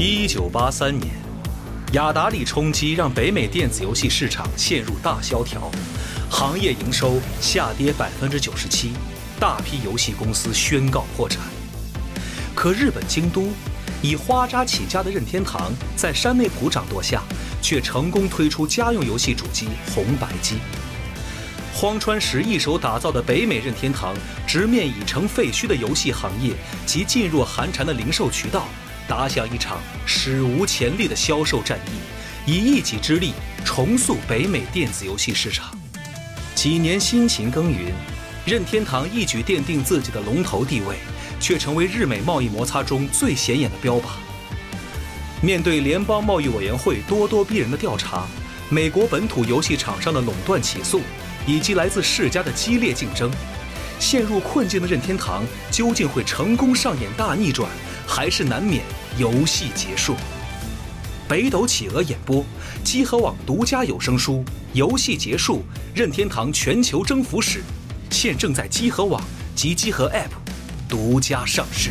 一九八三年，雅达利冲击让北美电子游戏市场陷入大萧条，行业营收下跌百分之九十七，大批游戏公司宣告破产。可日本京都以花渣起家的任天堂，在山内溥掌舵下，却成功推出家用游戏主机红白机。荒川石一手打造的北美任天堂，直面已成废墟的游戏行业及噤若寒蝉的零售渠道，打响一场史无前例的销售战役，以一己之力重塑北美电子游戏市场。几年辛勤耕耘，任天堂一举奠定自己的龙头地位，却成为日美贸易摩擦中最显眼的标靶。面对联邦贸易委员会咄咄逼人的调查，美国本土游戏厂商的垄断起诉。以及来自世家的激烈竞争，陷入困境的任天堂究竟会成功上演大逆转，还是难免游戏结束？北斗企鹅演播，积禾网独家有声书《游戏结束：任天堂全球征服史》，现正在积禾网及积禾 App 独家上市。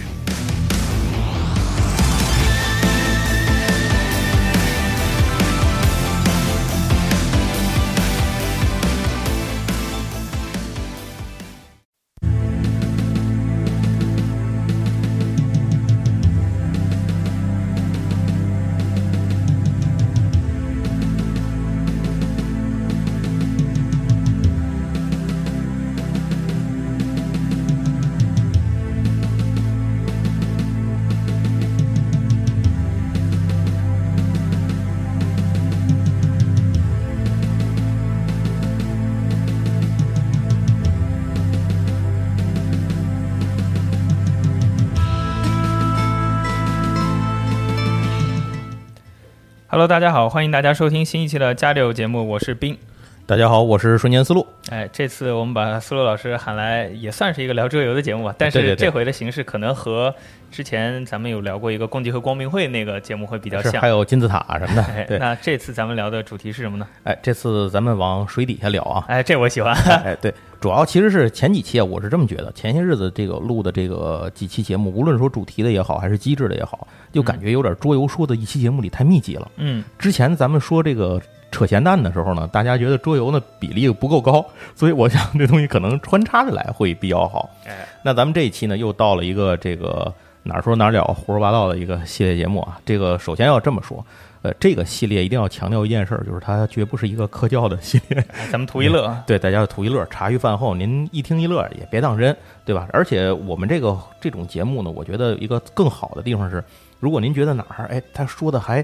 大家好，欢迎大家收听新一期的加六节目，我是冰。大家好，我是瞬间思路。哎，这次我们把思路老师喊来，也算是一个聊桌游的节目吧。但是这回的形式可能和之前咱们有聊过一个共济和光明会那个节目会比较像，还有金字塔什么的。哎，那这次咱们聊的主题是什么呢？哎，这次咱们往水底下聊啊。哎，这我喜欢。哎，对，主要其实是前几期啊，我是这么觉得，前些日子这个录的这个几期节目，无论说主题的也好，还是机制的也好。就感觉有点桌游说的一期节目里太密集了。嗯，之前咱们说这个扯闲蛋的时候呢，大家觉得桌游呢比例不够高，所以我想这东西可能穿插着来会比较好。哎，那咱们这一期呢又到了一个这个哪说哪了胡说八道的一个系列节目啊。这个首先要这么说，呃，这个系列一定要强调一件事，就是它绝不是一个科教的系列，咱们图一乐。对，大家图一乐，茶余饭后您一听一乐也别当真，对吧？而且我们这个这种节目呢，我觉得一个更好的地方是。如果您觉得哪儿哎，他说的还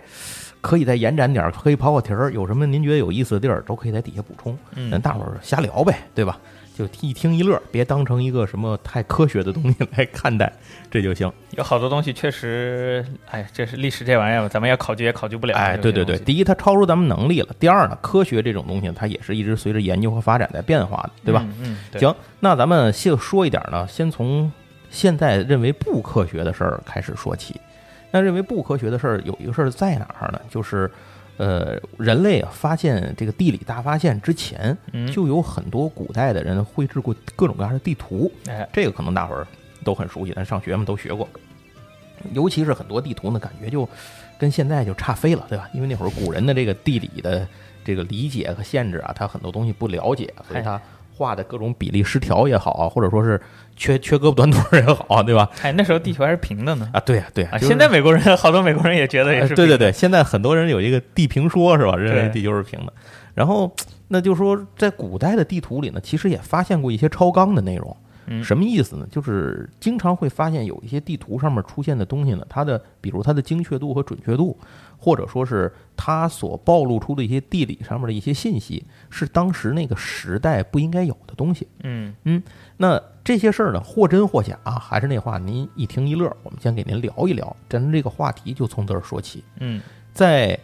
可以再延展点儿，可以跑跑题儿，有什么您觉得有意思的地儿，都可以在底下补充。咱，大伙儿瞎聊呗，对吧？就一听一乐，别当成一个什么太科学的东西来看待，这就行。有好多东西确实，哎，这是历史这玩意儿，咱们要考究也考究不了。哎，对对对，第一，它超出咱们能力了；第二呢，科学这种东西，它也是一直随着研究和发展在变化的，对吧？嗯，行，那咱们先说一点呢，先从现在认为不科学的事儿开始说起。那认为不科学的事儿有一个事儿在哪儿呢？就是，呃，人类啊发现这个地理大发现之前，就有很多古代的人绘制过各种各样的地图。哎，这个可能大伙儿都很熟悉，咱上学嘛都学过。尤其是很多地图呢，感觉就跟现在就差飞了，对吧？因为那会儿古人的这个地理的这个理解和限制啊，他很多东西不了解，所以他。画的各种比例失调也好，或者说是缺缺胳膊短腿也好，对吧？哎，那时候地球还是平的呢。啊，对呀，对呀。现在美国人好多美国人也觉得也是。对对对，现在很多人有一个地平说，是吧？认为地球是平的。然后，那就说在古代的地图里呢，其实也发现过一些超纲的内容。什么意思呢？就是经常会发现有一些地图上面出现的东西呢，它的比如它的精确度和准确度。或者说是它所暴露出的一些地理上面的一些信息，是当时那个时代不应该有的东西。嗯嗯，那这些事儿呢，或真或假，啊还是那话，您一听一乐。我们先给您聊一聊，咱这个话题就从这儿说起。嗯，在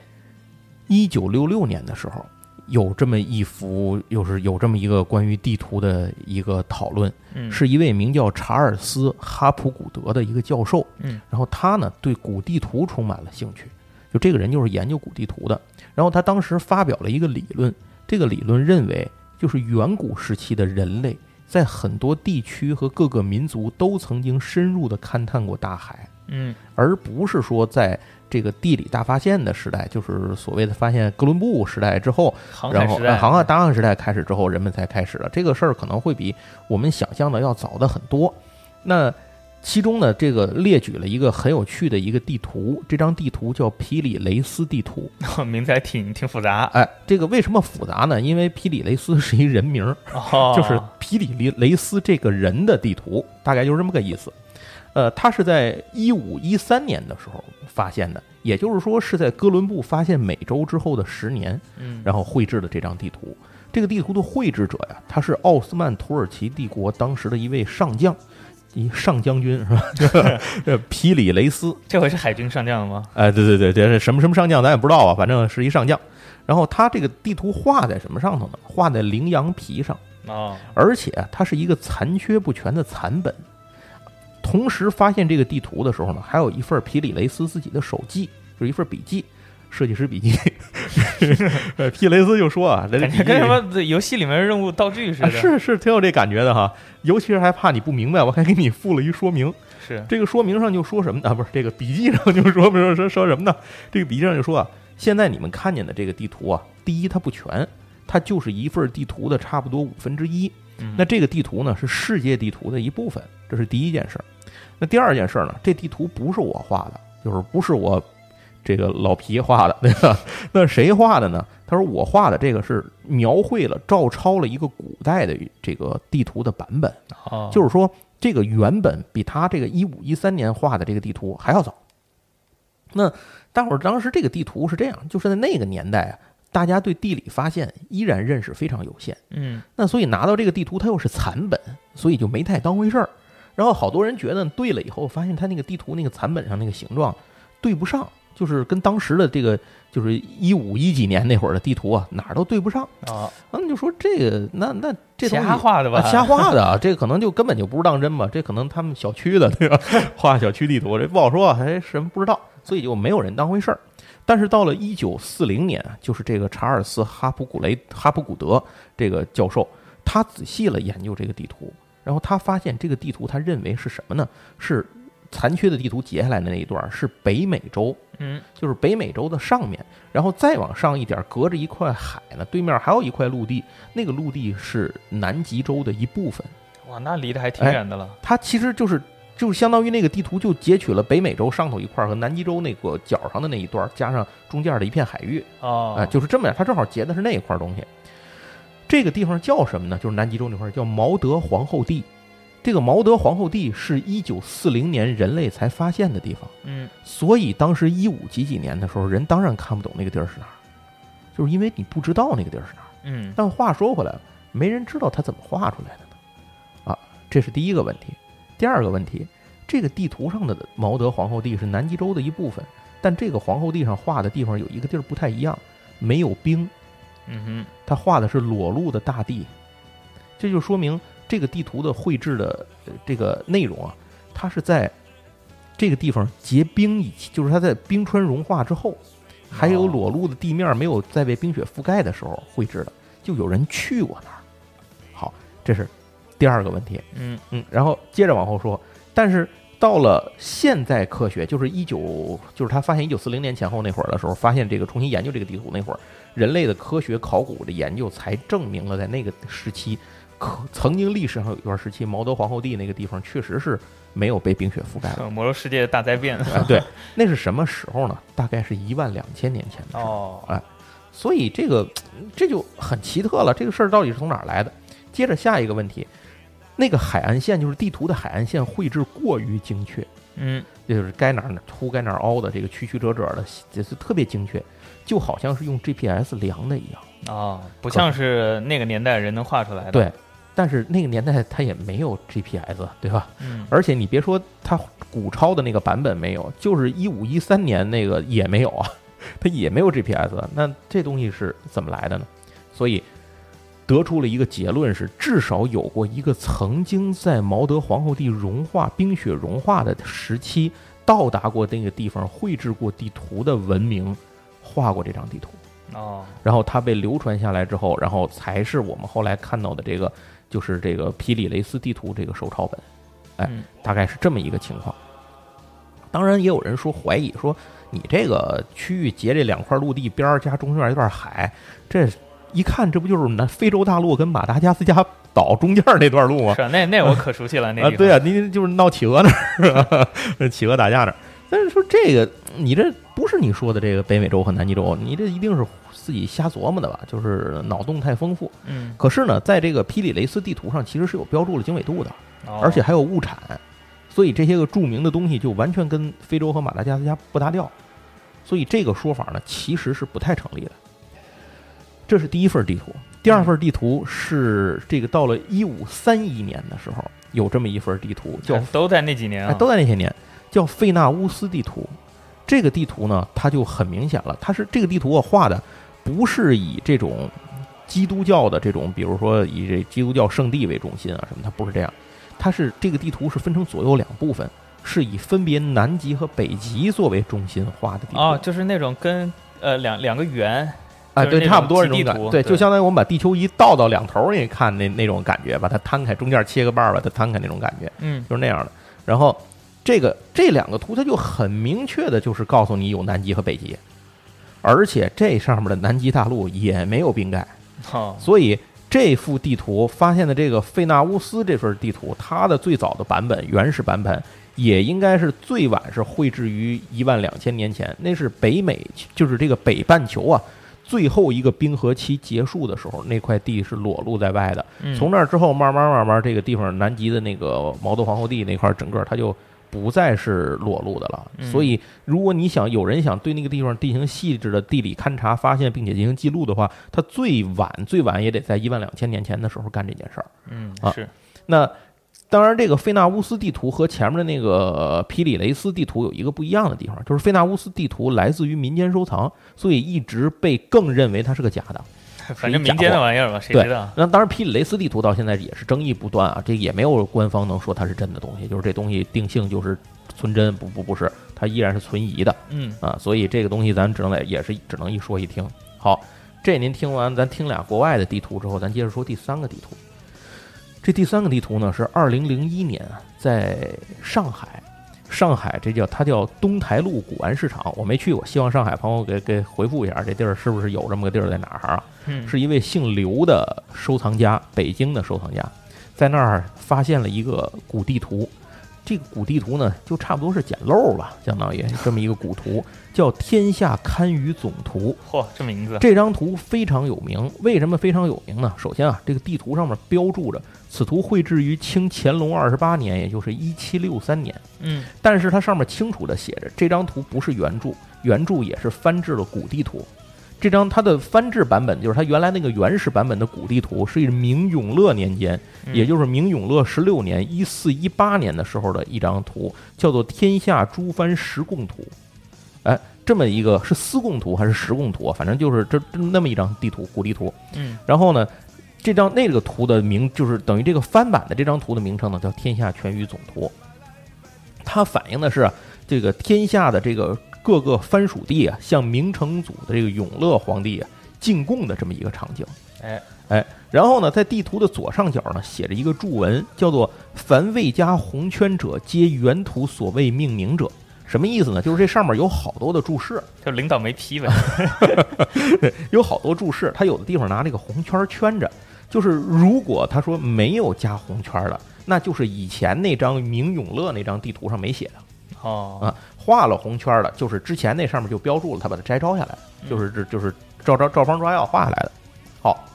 一九六六年的时候，有这么一幅，又是有这么一个关于地图的一个讨论，是一位名叫查尔斯·哈普古德的一个教授。嗯，然后他呢，对古地图充满了兴趣。就这个人就是研究古地图的，然后他当时发表了一个理论，这个理论认为，就是远古时期的人类在很多地区和各个民族都曾经深入的勘探过大海，嗯，而不是说在这个地理大发现的时代，就是所谓的发现哥伦布时代之后，然后航海大航时代开始之后，人们才开始了这个事儿，可能会比我们想象的要早的很多。那其中呢，这个列举了一个很有趣的一个地图，这张地图叫皮里雷斯地图，名字还挺挺复杂。哎，这个为什么复杂呢？因为皮里雷斯是一人名，就是皮里雷雷斯这个人的地图，大概就是这么个意思。呃，他是在一五一三年的时候发现的，也就是说是在哥伦布发现美洲之后的十年，嗯，然后绘制的这张地图。这个地图的绘制者呀，他是奥斯曼土耳其帝国当时的一位上将。一上将军是吧？这 皮里雷斯，这回是海军上将吗？哎，对对对，这是什么什么上将，咱也不知道啊，反正是一上将。然后他这个地图画在什么上头呢？画在羚羊皮上啊，而且它是一个残缺不全的残本。同时发现这个地图的时候呢，还有一份皮里雷斯自己的手记，就是一份笔记。设计师笔记，皮雷斯就说啊，感觉跟什么游戏里面任务道具似的，是是挺有这感觉的哈。尤其是还怕你不明白，我还给你附了一说明。是这个说明上就说什么呢？不是这个笔记上就说说说说什么呢？这个笔记上就说啊，现在你们看见的这个地图啊，第一它不全，它就是一份地图的差不多五分之一。那这个地图呢是世界地图的一部分，这是第一件事儿。那第二件事儿呢，这地图不是我画的，就是不是我。这个老皮画的，对吧？那谁画的呢？他说我画的这个是描绘了、照抄了一个古代的这个地图的版本，就是说这个原本比他这个一五一三年画的这个地图还要早。那大伙儿当时这个地图是这样，就是在那个年代啊，大家对地理发现依然认识非常有限，嗯，那所以拿到这个地图它又是残本，所以就没太当回事儿。然后好多人觉得对了以后，发现他那个地图那个残本上那个形状对不上。就是跟当时的这个，就是一五一几年那会儿的地图啊，哪儿都对不上啊。那就说这个，那那这瞎画的吧？瞎画的啊，这可能就根本就不是当真吧？这可能他们小区的对吧？画小区地图，这不好说，还什么不知道，所以就没有人当回事儿。但是到了一九四零年，就是这个查尔斯哈普古雷哈普古德这个教授，他仔细了研究这个地图，然后他发现这个地图，他认为是什么呢？是。残缺的地图截下来的那一段是北美洲，嗯，就是北美洲的上面，然后再往上一点，隔着一块海呢，对面还有一块陆地，那个陆地是南极洲的一部分。哇，那离得还挺远的了。它其实就是就是相当于那个地图就截取了北美洲上头一块和南极洲那个角上的那一段，加上中间的一片海域。哦，哎，就是这么样，它正好截的是那一块东西。这个地方叫什么呢？就是南极洲那块叫毛德皇后地。这个毛德皇后地是一九四零年人类才发现的地方，嗯，所以当时一五几几年的时候，人当然看不懂那个地儿是哪儿，就是因为你不知道那个地儿是哪儿，嗯。但话说回来了，没人知道他怎么画出来的呢？啊，这是第一个问题。第二个问题，这个地图上的毛德皇后地是南极洲的一部分，但这个皇后地上画的地方有一个地儿不太一样，没有冰，嗯哼，他画的是裸露的大地，这就说明。这个地图的绘制的这个内容啊，它是在这个地方结冰以前，就是它在冰川融化之后，还有裸露的地面没有再被冰雪覆盖的时候绘制的。就有人去过那儿。好，这是第二个问题。嗯嗯，然后接着往后说，但是到了现代科学，就是一九，就是他发现一九四零年前后那会儿的时候，发现这个重新研究这个地图那会儿，人类的科学考古的研究才证明了在那个时期。可曾经历史上有一段时期，毛德皇后地那个地方确实是没有被冰雪覆盖的。魔兽世界大灾变，对，那是什么时候呢？大概是一万两千年前的哦，哎，所以这个这就很奇特了。这个事儿到底是从哪儿来的？接着下一个问题，那个海岸线就是地图的海岸线绘制过于精确，嗯，就是该哪儿凸该哪儿凹的，这个曲曲折折的，也是特别精确，就好像是用 GPS 量的一样啊，不像是那个年代人能画出来的。对。但是那个年代它也没有 GPS，对吧？嗯。而且你别说它古抄的那个版本没有，就是一五一三年那个也没有啊，它也没有 GPS。那这东西是怎么来的呢？所以得出了一个结论是，至少有过一个曾经在毛德皇后地融化、冰雪融化的时期到达过那个地方、绘制过地图的文明，画过这张地图。哦。然后它被流传下来之后，然后才是我们后来看到的这个。就是这个皮里雷斯地图这个手抄本，哎，大概是这么一个情况。当然，也有人说怀疑说，你这个区域截这两块陆地边儿加中间一段海，这一看这不就是南非洲大陆跟马达加斯加岛中间那段路吗？是，那那我可熟悉了。那啊，对啊，你就是闹企鹅那儿，企鹅打架那儿。但是说这个，你这不是你说的这个北美洲和南极洲，你这一定是自己瞎琢磨的吧？就是脑洞太丰富。嗯。可是呢，在这个霹雳雷斯地图上，其实是有标注了经纬度的，而且还有物产。所以这些个著名的东西就完全跟非洲和马达加斯加不搭调，所以这个说法呢其实是不太成立的。这是第一份地图，第二份地图是这个到了一五三一年的时候有这么一份地图，叫都在那几年，都在那些年，叫费纳乌斯地图。这个地图呢，它就很明显了，它是这个地图我画的不是以这种基督教的这种，比如说以这基督教圣地为中心啊什么，它不是这样。它是这个地图是分成左右两部分，是以分别南极和北极作为中心画的地图。哦，就是那种跟呃两两个圆，啊，对，差不多这种感，对，就相当于我们把地球仪倒到两头儿，你看那那种感觉，把它摊开，中间切个半儿，把它摊开那种感觉，嗯，就是那样的。然后这个这两个图，它就很明确的，就是告诉你有南极和北极，而且这上面的南极大陆也没有冰盖，所以。这幅地图发现的这个费纳乌斯这份地图，它的最早的版本、原始版本也应该是最晚是绘制于一万两千年前。那是北美，就是这个北半球啊，最后一个冰河期结束的时候，那块地是裸露在外的。从那之后，慢慢慢慢，这个地方南极的那个毛豆皇后地那块，整个它就。不再是裸露的了，所以如果你想有人想对那个地方进行细致的地理勘察、发现并且进行记录的话，他最晚最晚也得在一万两千年前的时候干这件事儿。嗯，是。那当然，这个费纳乌斯地图和前面的那个皮里雷斯地图有一个不一样的地方，就是费纳乌斯地图来自于民间收藏，所以一直被更认为它是个假的。反正民间的玩意儿吧，谁知道？那当然，皮里雷斯地图到现在也是争议不断啊，这也没有官方能说它是真的东西，就是这东西定性就是存真，不不不是，它依然是存疑的。嗯啊，所以这个东西咱只能在也是只能一说一听。好，这您听完，咱听俩国外的地图之后，咱接着说第三个地图。这第三个地图呢是二零零一年在上海。上海这叫它叫东台路古玩市场，我没去过，希望上海朋友给给回复一下，这地儿是不是有这么个地儿在哪儿啊？嗯，是一位姓刘的收藏家，北京的收藏家，在那儿发现了一个古地图，这个古地图呢就差不多是捡漏吧，相当于这么一个古图，叫《天下堪舆总图》。嚯，这名字！这张图非常有名，为什么非常有名呢？首先啊，这个地图上面标注着。此图绘制于清乾隆二十八年，也就是一七六三年。嗯，但是它上面清楚的写着，这张图不是原著，原著也是翻制了古地图。这张它的翻制版本，就是它原来那个原始版本的古地图，是明永乐年间，也就是明永乐十六年（一四一八年）的时候的一张图，叫做《天下诸藩十贡图》。哎，这么一个是司贡图还是十贡图？反正就是这那么一张地图，古地图。嗯，然后呢？这张那个图的名就是等于这个翻版的这张图的名称呢，叫《天下全舆总图》。它反映的是这个天下的这个各个藩属地啊，向明成祖的这个永乐皇帝啊进贡的这么一个场景。哎哎，然后呢，在地图的左上角呢，写着一个注文，叫做“凡未加红圈者，皆原图所谓命名者”。什么意思呢？就是这上面有好多的注释，就领导没批呗。有好多注释，他有的地方拿这个红圈圈着。就是如果他说没有加红圈的，那就是以前那张明永乐那张地图上没写的哦啊，画了红圈的，就是之前那上面就标注了，他把它摘抄下来，就是这就是照照照方抓药画下来的。好，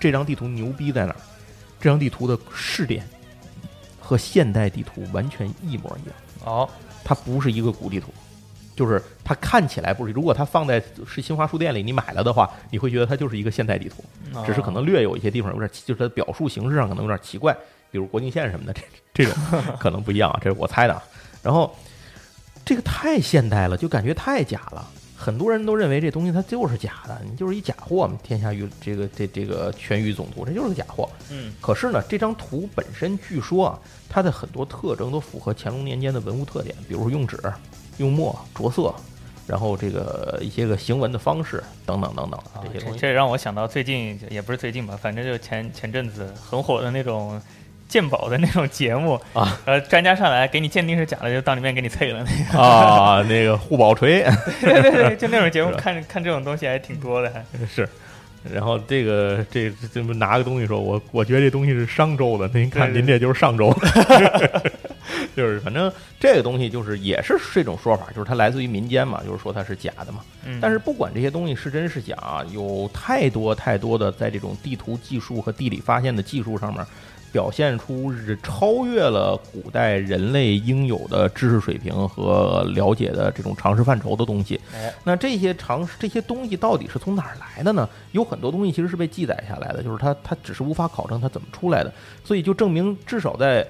这张地图牛逼在哪儿？这张地图的试点和现代地图完全一模一样哦，它不是一个古地图。就是它看起来不是，如果它放在是新华书店里，你买了的话，你会觉得它就是一个现代地图，只是可能略有一些地方有点，就是它表述形式上可能有点奇怪，比如国境线什么的，这这种可能不一样啊，这是我猜的。然后这个太现代了，就感觉太假了，很多人都认为这东西它就是假的，你就是一假货嘛。天下舆这个这这个全舆总图，这就是个假货。嗯，可是呢，这张图本身据说啊，它的很多特征都符合乾隆年间的文物特点，比如说用纸。用墨着色，然后这个一些个行文的方式等等等等这些东西，这让我想到最近也不是最近吧，反正就前前阵子很火的那种鉴宝的那种节目啊，呃，专家上来给你鉴定是假的，就当你面给你啐了那个啊，那个护宝锤，对对对，就那种节目，看看这种东西还挺多的，还 是。然后这个这这不拿个东西说，我我觉得这东西是商周的，您看您这就是上周，就是反正这个东西就是也是这种说法，就是它来自于民间嘛，就是说它是假的嘛。但是不管这些东西是真是假，有太多太多的在这种地图技术和地理发现的技术上面。表现出是超越了古代人类应有的知识水平和了解的这种常识范畴的东西。那这些常识这些东西到底是从哪儿来的呢？有很多东西其实是被记载下来的，就是它它只是无法考证它怎么出来的。所以就证明至少在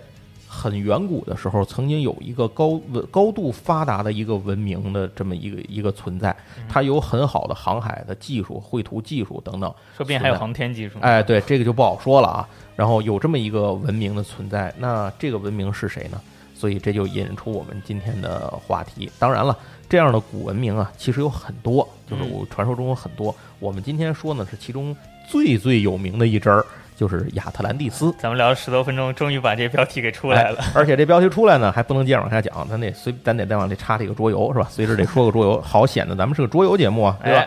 很远古的时候，曾经有一个高高度发达的一个文明的这么一个一个存在，它有很好的航海的技术、绘图技术等等，说不定还有航天技术。哎，对，这个就不好说了啊。然后有这么一个文明的存在，那这个文明是谁呢？所以这就引出我们今天的话题。当然了，这样的古文明啊，其实有很多，就是我传说中有很多。我们今天说呢，是其中最最有名的一支儿，就是亚特兰蒂斯。咱们聊了十多分钟，终于把这标题给出来了。而且这标题出来呢，还不能接着往下讲，咱得随咱得再往里插这个桌游，是吧？随时得说个桌游，好显得咱们是个桌游节目啊，对吧？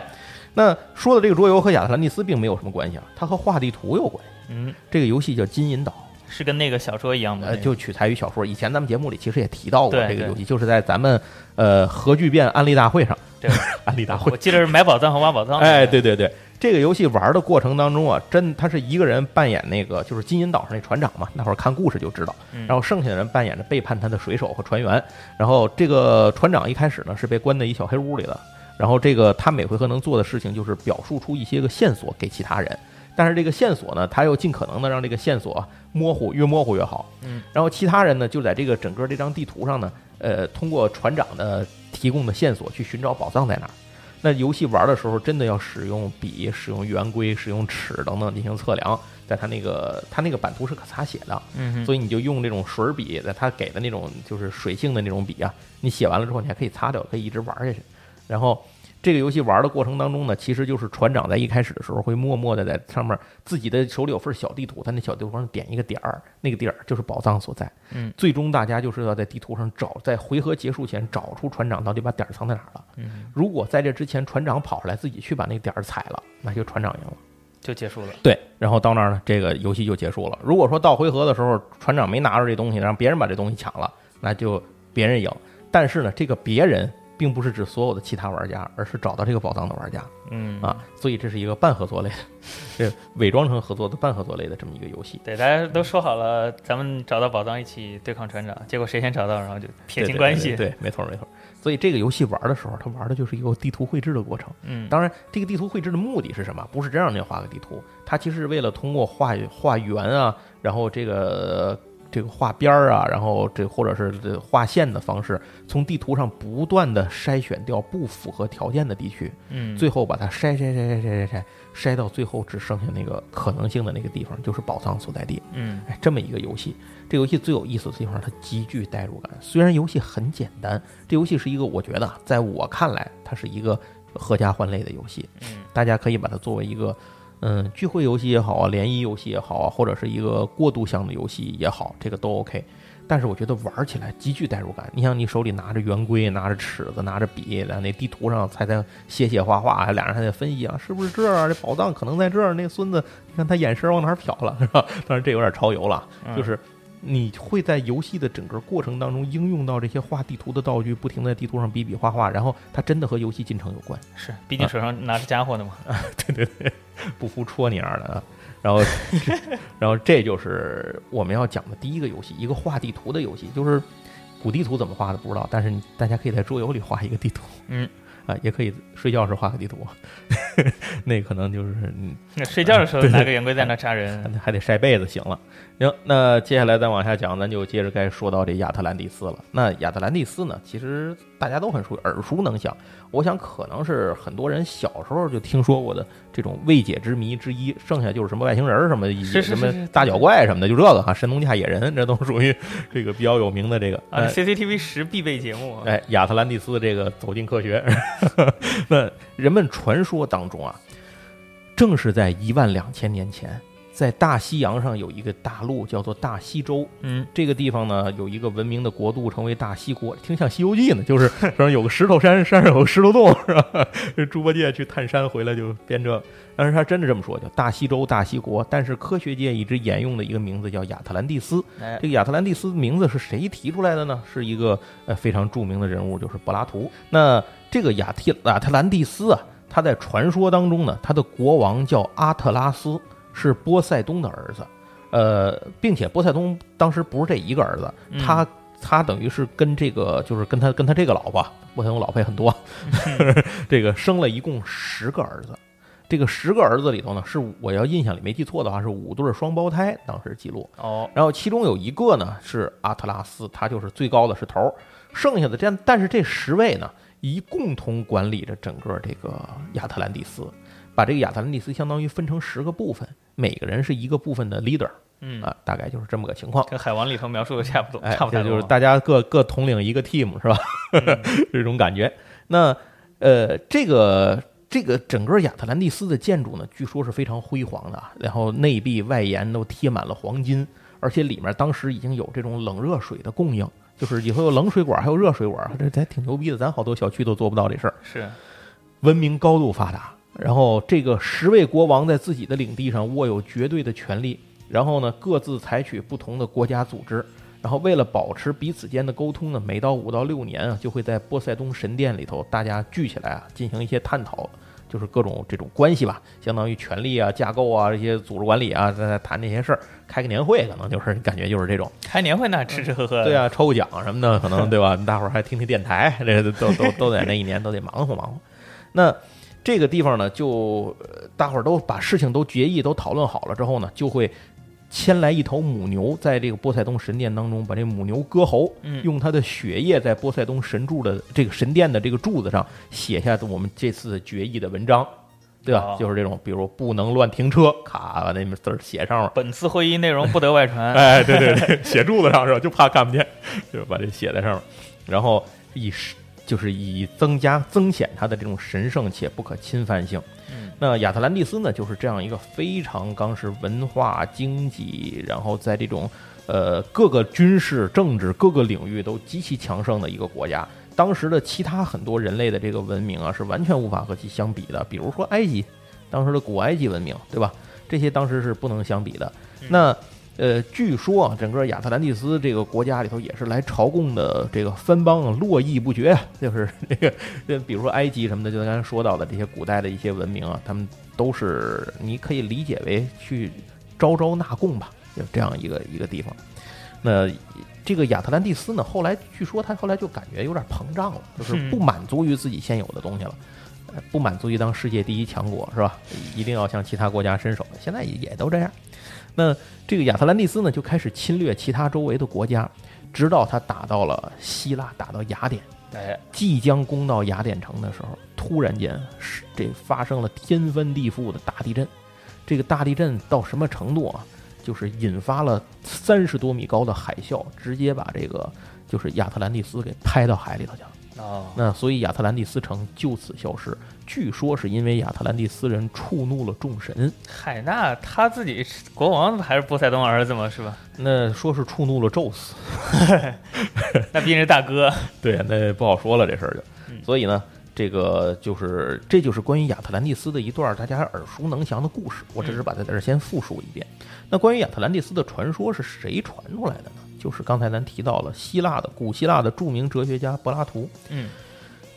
那说的这个桌游和亚特兰蒂斯并没有什么关系啊，它和画地图有关系。嗯，这个游戏叫《金银岛》，是跟那个小说一样的，就取材于小说。以前咱们节目里其实也提到过这个游戏，就是在咱们呃核聚变安利大会上，对，安利大会，我记得是买宝藏和挖宝藏。哎，对对对，这个游戏玩的过程当中啊，真他是一个人扮演那个就是金银岛上那船长嘛，那会儿看故事就知道。然后剩下的人扮演着背叛他的水手和船员。然后这个船长一开始呢是被关在一小黑屋里的，然后这个他每回合能做的事情就是表述出一些个线索给其他人。但是这个线索呢，他又尽可能的让这个线索模糊，越模糊越好。嗯，然后其他人呢，就在这个整个这张地图上呢，呃，通过船长的提供的线索去寻找宝藏在哪儿。那游戏玩的时候，真的要使用笔、使用圆规、使用尺等等进行测量。在它那个它那个版图是可擦写的，嗯，所以你就用这种水笔，在它给的那种就是水性的那种笔啊，你写完了之后，你还可以擦掉，可以一直玩下去。然后。这个游戏玩的过程当中呢，其实就是船长在一开始的时候会默默的在上面自己的手里有份小地图，他那小地图上点一个点儿，那个点儿就是宝藏所在。嗯，最终大家就是要在地图上找，在回合结束前找出船长到底把点儿藏在哪儿了。嗯，如果在这之前船长跑出来自己去把那个点儿踩了，那就船长赢了，就结束了。对，然后到那儿呢，这个游戏就结束了。如果说到回合的时候船长没拿着这东西，让别人把这东西抢了，那就别人赢。但是呢，这个别人。并不是指所有的其他玩家，而是找到这个宝藏的玩家。嗯啊，所以这是一个半合作类的，这伪装成合作的半合作类的这么一个游戏。对，大家都说好了，咱们找到宝藏一起对抗船长，结果谁先找到，然后就撇清关系。对，没错没错。所以这个游戏玩的时候，它玩的就是一个地图绘制的过程。嗯，当然，这个地图绘制的目的是什么？不是真让你画个地图，它其实是为了通过画画圆啊，然后这个。这个画边儿啊，然后这或者是这画线的方式，从地图上不断的筛选掉不符合条件的地区，嗯，最后把它筛筛筛筛筛筛筛筛到最后只剩下那个可能性的那个地方，就是宝藏所在地。嗯，哎，这么一个游戏，这游戏最有意思的地方，它极具代入感。虽然游戏很简单，这游戏是一个我觉得在我看来，它是一个合家欢类的游戏。嗯，大家可以把它作为一个。嗯，聚会游戏也好啊，联谊游戏也好啊，或者是一个过渡项的游戏也好，这个都 OK。但是我觉得玩起来极具代入感。你想，你手里拿着圆规，拿着尺子，拿着笔，在那地图上才在写写画画，还俩人还在分析啊，是不是这儿？这宝藏可能在这儿。那孙子，你看他眼神往哪儿瞟了，是吧？当然这有点超游了，就是。你会在游戏的整个过程当中应用到这些画地图的道具，不停在地图上比比划划，然后它真的和游戏进程有关。是，毕竟手上拿着家伙的嘛。啊 对对对，不服戳你样的啊。然后，然后这就是我们要讲的第一个游戏，一个画地图的游戏。就是古地图怎么画的不知道，但是大家可以在桌游里画一个地图。嗯。啊，也可以睡觉时画个地图，那可能就是那睡觉的时候 拿个圆规在那扎人，还得晒被子。行了，行，那接下来再往下讲，咱就接着该说到这亚特兰蒂斯了。那亚特兰蒂斯呢，其实大家都很熟，耳熟能详。我想可能是很多人小时候就听说过的这种未解之谜之一。剩下就是什么外星人什么什么大脚怪什么的，就这个哈，神农架野人，这都属于 这个比较有名的这个啊。CCTV 十必备节目，哎，亚特兰蒂斯这个走进科学。那人们传说当中啊，正是在一万两千年前，在大西洋上有一个大陆叫做大西洲，嗯，这个地方呢有一个文明的国度，成为大西国，听像《西游记》呢，就是 上有个石头山，山上有个石头洞，是吧？这猪八戒去探山回来就编这，但是他真的这么说，叫大西洲、大西国。但是科学界一直沿用的一个名字叫亚特兰蒂斯。这个亚特兰蒂斯名字是谁提出来的呢？是一个呃非常著名的人物，就是柏拉图。那这个亚提亚特兰蒂斯啊，他在传说当中呢，他的国王叫阿特拉斯。是波塞冬的儿子，呃，并且波塞冬当时不是这一个儿子，他他等于是跟这个就是跟他跟他这个老婆波塞冬老婆也很多，这个生了一共十个儿子，这个十个儿子里头呢，是我要印象里没记错的话是五对双胞胎，当时记录。哦，然后其中有一个呢是阿特拉斯，他就是最高的是头，剩下的这样，但是这十位呢一共同管理着整个这个亚特兰蒂斯。把这个亚特兰蒂斯相当于分成十个部分，每个人是一个部分的 leader，嗯啊，大概就是这么个情况。跟海王里头描述的差不多，哎，差不多就是大家各各统领一个 team 是吧？这种感觉。那呃，这个这个整个亚特兰蒂斯的建筑呢，据说是非常辉煌的，然后内壁外沿都贴满了黄金，而且里面当时已经有这种冷热水的供应，就是以后有冷水管还有热水管，这还挺牛逼的。咱好多小区都做不到这事儿，是文明高度发达。然后这个十位国王在自己的领地上握有绝对的权利，然后呢各自采取不同的国家组织，然后为了保持彼此间的沟通呢，每到五到六年啊，就会在波塞冬神殿里头大家聚起来啊，进行一些探讨，就是各种这种关系吧，相当于权力啊、架构啊这些组织管理啊，在在谈这些事儿，开个年会可能就是感觉就是这种开年会那吃吃喝喝，对啊，抽个奖什么的，可能对吧？大伙儿还听听电台，这都都都在那一年都得忙活忙活，那。这个地方呢，就大伙儿都把事情都决议、都讨论好了之后呢，就会牵来一头母牛，在这个波塞冬神殿当中，把这母牛割喉，用它的血液在波塞冬神柱的这个神殿的这个柱子上写下我们这次决议的文章，对吧？就是这种，比如不能乱停车，卡把那字儿写上了。本次会议内容不得外传。哎，对对对，写柱子上是吧？就怕看不见，就把这写在上面，然后以就是以增加增显它的这种神圣且不可侵犯性。那亚特兰蒂斯呢，就是这样一个非常当时文化、经济，然后在这种呃各个军事、政治各个领域都极其强盛的一个国家。当时的其他很多人类的这个文明啊，是完全无法和其相比的。比如说埃及，当时的古埃及文明，对吧？这些当时是不能相比的。那。呃，据说啊，整个亚特兰蒂斯这个国家里头也是来朝贡的这个藩邦络绎不绝，就是 这个，比如说埃及什么的，就刚才说到的这些古代的一些文明啊，他们都是你可以理解为去招招纳贡吧，就这样一个一个地方。那这个亚特兰蒂斯呢，后来据说他后来就感觉有点膨胀了，就是不满足于自己现有的东西了，不满足于当世界第一强国是吧？一定要向其他国家伸手。现在也都这样。那这个亚特兰蒂斯呢，就开始侵略其他周围的国家，直到他打到了希腊，打到雅典。哎，即将攻到雅典城的时候，突然间是这发生了天翻地覆的大地震。这个大地震到什么程度啊？就是引发了三十多米高的海啸，直接把这个就是亚特兰蒂斯给拍到海里头去了。哦，那所以亚特兰蒂斯城就此消失。据说是因为亚特兰蒂斯人触怒了众神。海纳他自己国王还是波塞冬儿子嘛，是吧？那说是触怒了宙斯，那毕竟是大哥。对，那不好说了这事儿就。所以呢，这个就是这就是关于亚特兰蒂斯的一段大家耳熟能详的故事。我只是把它在这先复述一遍。那关于亚特兰蒂斯的传说是谁传出来的呢？就是刚才咱提到了希腊的古希腊的著名哲学家柏拉图。嗯，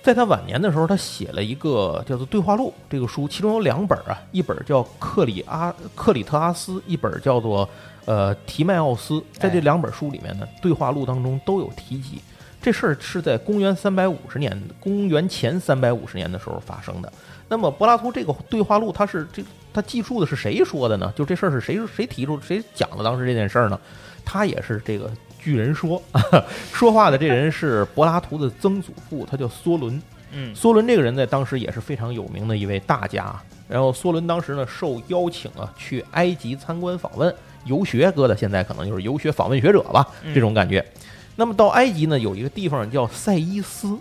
在他晚年的时候，他写了一个叫做《对话录》这个书，其中有两本啊，一本叫《克里阿克里特阿斯》，一本叫做呃《提迈奥斯》。在这两本书里面呢，《对话录》当中都有提及这事儿是在公元三百五十年，公元前三百五十年的时候发生的。那么柏拉图这个《对话录》，他是这他记述的是谁说的呢？就这事儿是谁谁提出谁讲的当时这件事儿呢？他也是这个据人说，说话的这人是柏拉图的曾祖父，他叫梭伦。嗯，梭伦这个人在当时也是非常有名的一位大家。然后梭伦当时呢受邀请啊去埃及参观访问游学，哥的现在可能就是游学访问学者吧，这种感觉。那么到埃及呢有一个地方叫塞伊斯，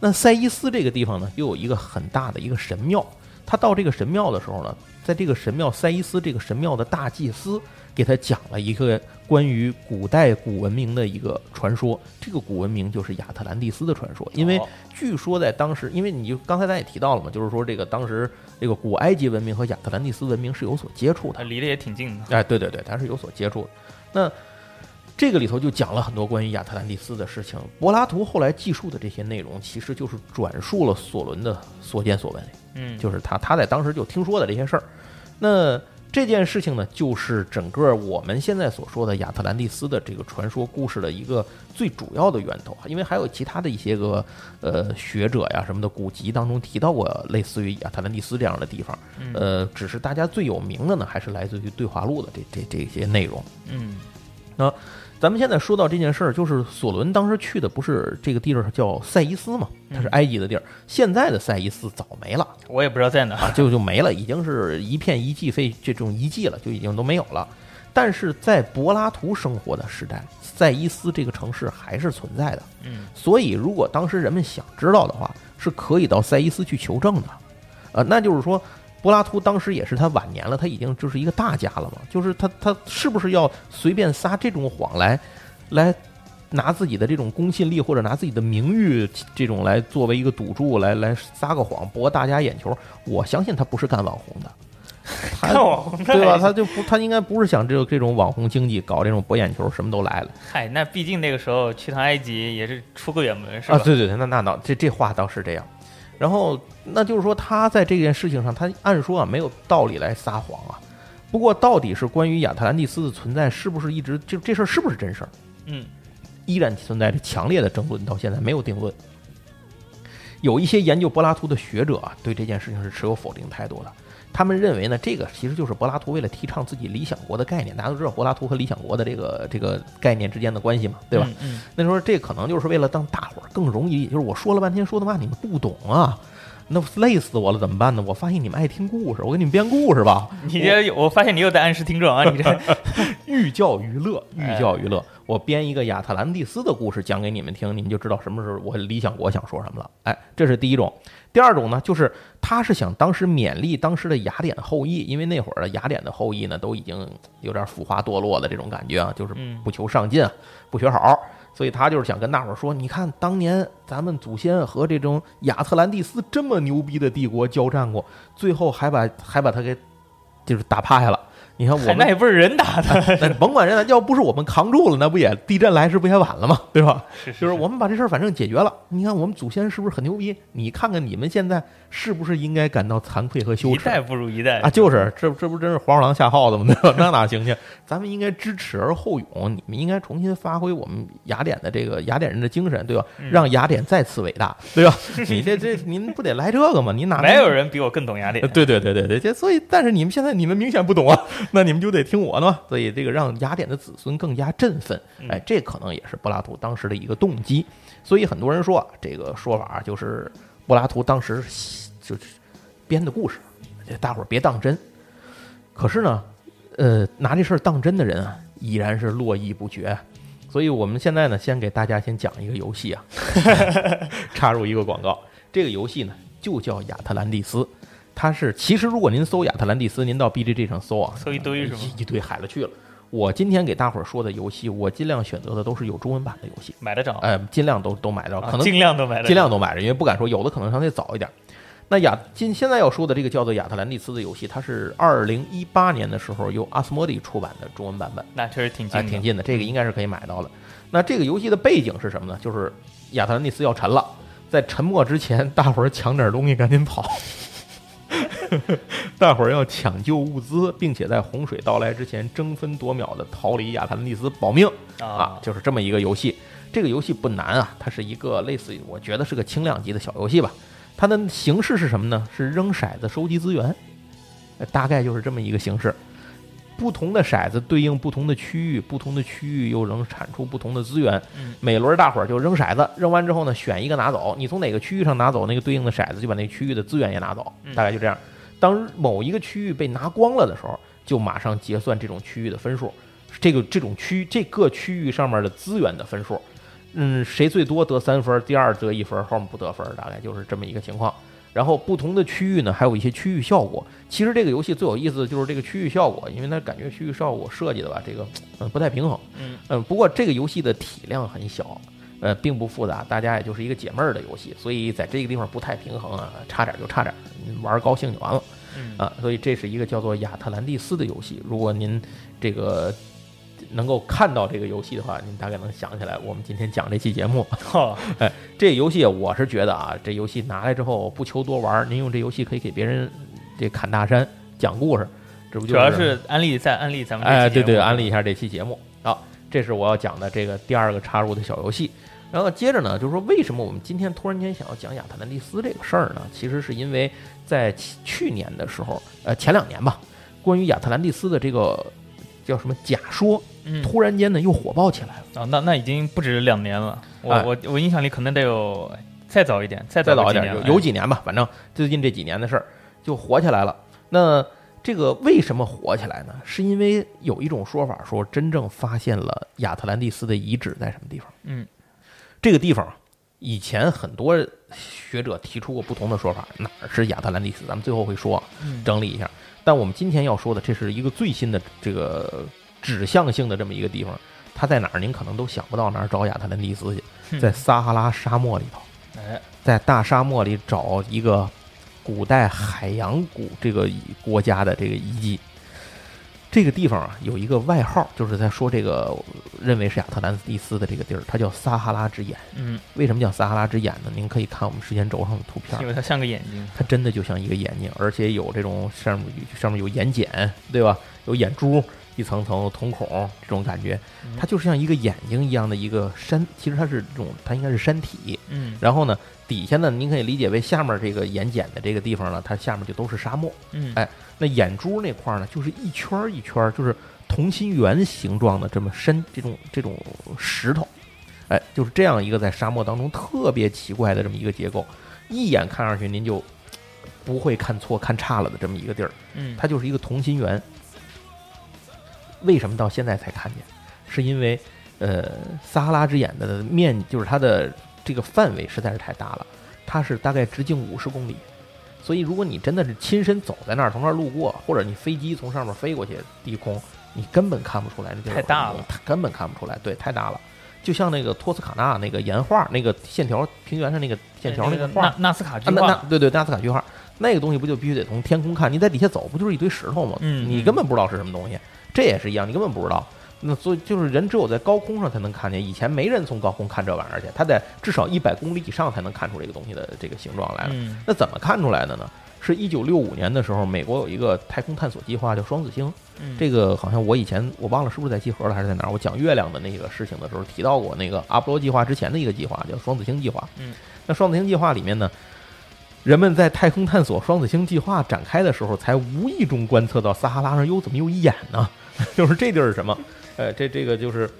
那塞伊斯这个地方呢又有一个很大的一个神庙。他到这个神庙的时候呢，在这个神庙塞伊斯这个神庙的大祭司给他讲了一个关于古代古文明的一个传说。这个古文明就是亚特兰蒂斯的传说。因为据说在当时，因为你就刚才咱也提到了嘛，就是说这个当时这个古埃及文明和亚特兰蒂斯文明是有所接触的，离得也挺近的。哎，对对对，它是有所接触的。那这个里头就讲了很多关于亚特兰蒂斯的事情。柏拉图后来记述的这些内容，其实就是转述了索伦的所见所闻。嗯，就是他他在当时就听说的这些事儿。那这件事情呢，就是整个我们现在所说的亚特兰蒂斯的这个传说故事的一个最主要的源头。因为还有其他的一些个呃学者呀什么的古籍当中提到过类似于亚特兰蒂斯这样的地方。呃，只是大家最有名的呢，还是来自于对话录的这这这些内容。嗯，那。咱们现在说到这件事儿，就是索伦当时去的不是这个地儿叫塞伊斯嘛？它是埃及的地儿。现在的塞伊斯早没了，我也不知道在哪，就就没了，已经是一片遗迹废这种遗迹了，就已经都没有了。但是在柏拉图生活的时代，塞伊斯这个城市还是存在的。嗯，所以如果当时人们想知道的话，是可以到塞伊斯去求证的。呃，那就是说。柏拉图当时也是他晚年了，他已经就是一个大家了嘛，就是他他是不是要随便撒这种谎来，来拿自己的这种公信力或者拿自己的名誉这种来作为一个赌注来来撒个谎博大家眼球？我相信他不是干网红的，干网红对吧？他就不他应该不是想这个这种网红经济搞这种博眼球，什么都来了。嗨，那毕竟那个时候去趟埃及也是出个远门是吧？啊，对对对，那那倒这这话倒是这样。然后，那就是说，他在这件事情上，他按说啊没有道理来撒谎啊。不过，到底是关于亚特兰蒂斯的存在，是不是一直就这事儿是不是真事儿？嗯，依然存在着强烈的争论，到现在没有定论。有一些研究柏拉图的学者啊，对这件事情是持有否定态度的。他们认为呢，这个其实就是柏拉图为了提倡自己理想国的概念。大家都知道柏拉图和理想国的这个这个概念之间的关系嘛，对吧？嗯。那时候这可能就是为了让大伙儿更容易，就是我说了半天说的话你们不懂啊，那累死我了，怎么办呢？我发现你们爱听故事，我给你们编故事吧。你这，我发现你又在暗示听众啊，你这 寓教于乐，寓教于乐。我编一个亚特兰蒂斯的故事讲给你们听，你们就知道什么时候我理想国想说什么了。哎，这是第一种。第二种呢，就是他是想当时勉励当时的雅典后裔，因为那会儿的雅典的后裔呢都已经有点腐化堕落的这种感觉啊，就是不求上进，不学好，所以他就是想跟大伙儿说，你看当年咱们祖先和这种亚特兰蒂斯这么牛逼的帝国交战过，最后还把还把他给就是打趴下了。你看我们那也不是人打的，那甭管人打，要不是我们扛住了，那不也地震来时不也晚了吗？对吧？是，就是我们把这事儿反正解决了。你看我们祖先是不是很牛逼？你看看你们现在是不是应该感到惭愧和羞耻？一代不如一代啊！就是这这不真是黄鼠狼下耗子吗？对吧？那哪行去？咱们应该知耻而后勇，你们应该重新发挥我们雅典的这个雅典人的精神，对吧？让雅典再次伟大，对吧？你这这您不得来这个吗？你哪没有人比我更懂雅典？对对对对对，这所以但是你们现在你们明显不懂啊。那你们就得听我的嘛，所以这个让雅典的子孙更加振奋，哎，这可能也是柏拉图当时的一个动机。所以很多人说啊这个说法就是柏拉图当时就是编的故事，大伙儿别当真。可是呢，呃，拿这事儿当真的人啊，依然是络绎不绝。所以我们现在呢，先给大家先讲一个游戏啊，插入一个广告，这个游戏呢就叫亚特兰蒂斯。它是，其实如果您搜亚特兰蒂斯，您到 B G G 上搜啊，搜一堆是吗？一堆海了去了。我今天给大伙儿说的游戏，我尽量选择的都是有中文版的游戏，买得着。哎，尽量都都买得着，可能尽量都买，尽量都买着，因为不敢说有的可能相对早一点。那亚今现在要说的这个叫做亚特兰蒂斯的游戏，它是二零一八年的时候由阿斯莫蒂出版的中文版本，那确实挺近，挺近的。这个应该是可以买到的。那这个游戏的背景是什么呢？就是亚特兰蒂斯要沉了，在沉没之前，大伙儿抢点东西，赶紧跑。大伙儿要抢救物资，并且在洪水到来之前争分夺秒的逃离亚特兰蒂斯保命啊！就是这么一个游戏。这个游戏不难啊，它是一个类似于我觉得是个轻量级的小游戏吧。它的形式是什么呢？是扔骰子收集资源，大概就是这么一个形式。不同的骰子对应不同的区域，不同的区域又能产出不同的资源。每轮大伙儿就扔骰子，扔完之后呢，选一个拿走。你从哪个区域上拿走那个对应的骰子，就把那区域的资源也拿走。大概就这样。当某一个区域被拿光了的时候，就马上结算这种区域的分数。这个这种区这个区域上面的资源的分数，嗯，谁最多得三分，第二得一分，后面不得分，大概就是这么一个情况。然后不同的区域呢，还有一些区域效果。其实这个游戏最有意思的就是这个区域效果，因为它感觉区域效果设计的吧，这个嗯不太平衡。嗯嗯，不过这个游戏的体量很小，呃，并不复杂，大家也就是一个解闷儿的游戏，所以在这个地方不太平衡啊，差点就差点，玩高兴就完了。嗯啊，所以这是一个叫做亚特兰蒂斯的游戏。如果您这个能够看到这个游戏的话，您大概能想起来我们今天讲这期节目。哈，哎，这游戏我是觉得啊，这游戏拿来之后不求多玩，您用这游戏可以给别人这砍大山、讲故事，这不就主要是安利再安利咱们哎，对对，安利一下这期节目。啊，这是我要讲的这个第二个插入的小游戏。然后接着呢，就是说为什么我们今天突然间想要讲亚特兰蒂斯这个事儿呢？其实是因为在去年的时候，呃，前两年吧，关于亚特兰蒂斯的这个叫什么假说，嗯突然间呢又火爆起来了。啊，那那已经不止两年了，我哎我我印象里可能得有再早一点，再再早一点，有有几年吧，反正最近这几年的事儿就火起来了。那这个为什么火起来呢？是因为有一种说法说，真正发现了亚特兰蒂斯的遗址在什么地方？嗯，这个地方以前很多学者提出过不同的说法，哪儿是亚特兰蒂斯？咱们最后会说整理一下。但我们今天要说的，这是一个最新的这个指向性的这么一个地方，它在哪儿？您可能都想不到哪儿找亚特兰蒂斯去，在撒哈拉沙漠里头。哎，在大沙漠里找一个古代海洋古这个国家的这个遗迹。这个地方啊，有一个外号，就是在说这个认为是亚特兰蒂斯的这个地儿，它叫撒哈拉之眼。嗯，为什么叫撒哈拉之眼呢？您可以看我们时间轴上的图片因，为它像个眼睛，它真的就像一个眼睛，而且有这种上面上面有眼睑，对吧？有眼珠，一层层瞳孔这种感觉，它就是像一个眼睛一样的一个山。其实它是这种，它应该是山体。嗯然后呢，底下呢，您可以理解为下面这个眼睑的这个地方呢，它下面就都是沙漠。嗯，哎那眼珠那块儿呢，就是一圈儿一圈儿，就是同心圆形状的这么深这种这种石头，哎，就是这样一个在沙漠当中特别奇怪的这么一个结构，一眼看上去您就不会看错看差了的这么一个地儿，嗯，它就是一个同心圆。为什么到现在才看见？是因为呃，撒哈拉之眼的面就是它的这个范围实在是太大了，它是大概直径五十公里，所以如果你真的是亲身走在那儿，从那儿路过，或者你飞机从上面飞过去，低空，你根本看不出来这地儿有太大了它根本看不出来，对，太大了。就像那个托斯卡纳那个岩画，那个线条平原上那个线条那个画，纳纳斯卡啊，那句话，那对对，纳斯卡句号那个东西不就必须得从天空看？你在底下走，不就是一堆石头吗？嗯嗯你根本不知道是什么东西。这也是一样，你根本不知道。那所以就是人只有在高空上才能看见，以前没人从高空看这玩意儿去，他在至少一百公里以上才能看出这个东西的这个形状来了。嗯那怎么看出来的呢？是一九六五年的时候，美国有一个太空探索计划叫双子星，嗯，这个好像我以前我忘了是不是在集合了还是在哪儿？我讲月亮的那个事情的时候提到过，那个阿波罗计划之前的一个计划叫双子星计划。嗯，那双子星计划里面呢，人们在太空探索双子星计划展开的时候，才无意中观测到撒哈拉上又怎么有一眼呢？就是这地儿是什么？呃，这这个就是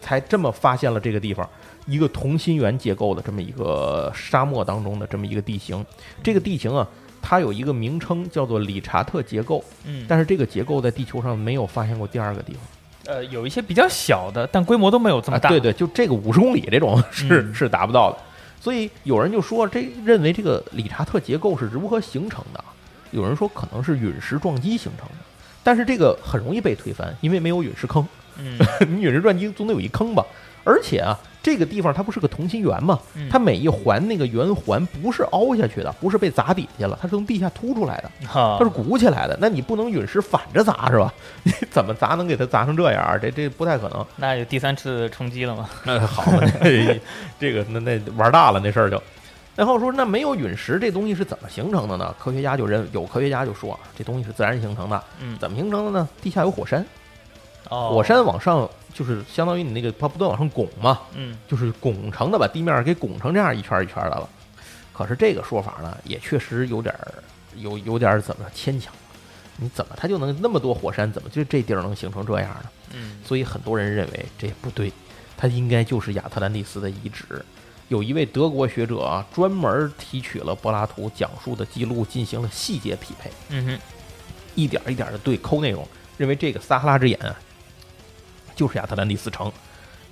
才这么发现了这个地方。一个同心圆结构的这么一个沙漠当中的这么一个地形，这个地形啊，它有一个名称叫做理查特结构，嗯，但是这个结构在地球上没有发现过第二个地方。呃，有一些比较小的，但规模都没有这么大。啊，对对，就这个五十公里这种是、嗯是达不到的。所以有人就说，这认为这个理查特结构是如何形成的？有人说可能是陨石撞击形成的，但是这个很容易被推翻，因为没有陨石坑。嗯，你陨石撞击总得有一坑吧？而且啊，这个地方它不是个同心圆吗？嗯它每一环那个圆环不是凹下去的，不是被砸底下了，它是从地下凸出来的。它是鼓起来的，那你不能陨石反着砸是吧？你怎么砸能给它砸成这样儿？这这不太可能。那有第三次冲击了吗？那，好这个那那玩大了那事儿就。然后说，那没有陨石这东西是怎么形成的呢？科学家就认有科学家就说啊，这东西是自然形成的。嗯，怎么形成的呢？地下有火山，哦，火山往上就是相当于你那个它不断往上拱嘛，嗯就是拱成的，把地面给拱成这样一圈儿一圈儿的了。可是这个说法呢，也确实有点儿有有点儿怎么牵强。你怎么它就能那么多火山，怎么就这地儿能形成这样呢？嗯所以很多人认为这不对，它应该就是亚特兰蒂斯的遗址。有一位德国学者啊，专门提取了柏拉图讲述的记录，进行了细节匹配，嗯哼，一点一点的对抠内容，认为这个撒哈拉之眼啊，就是亚特兰蒂斯城。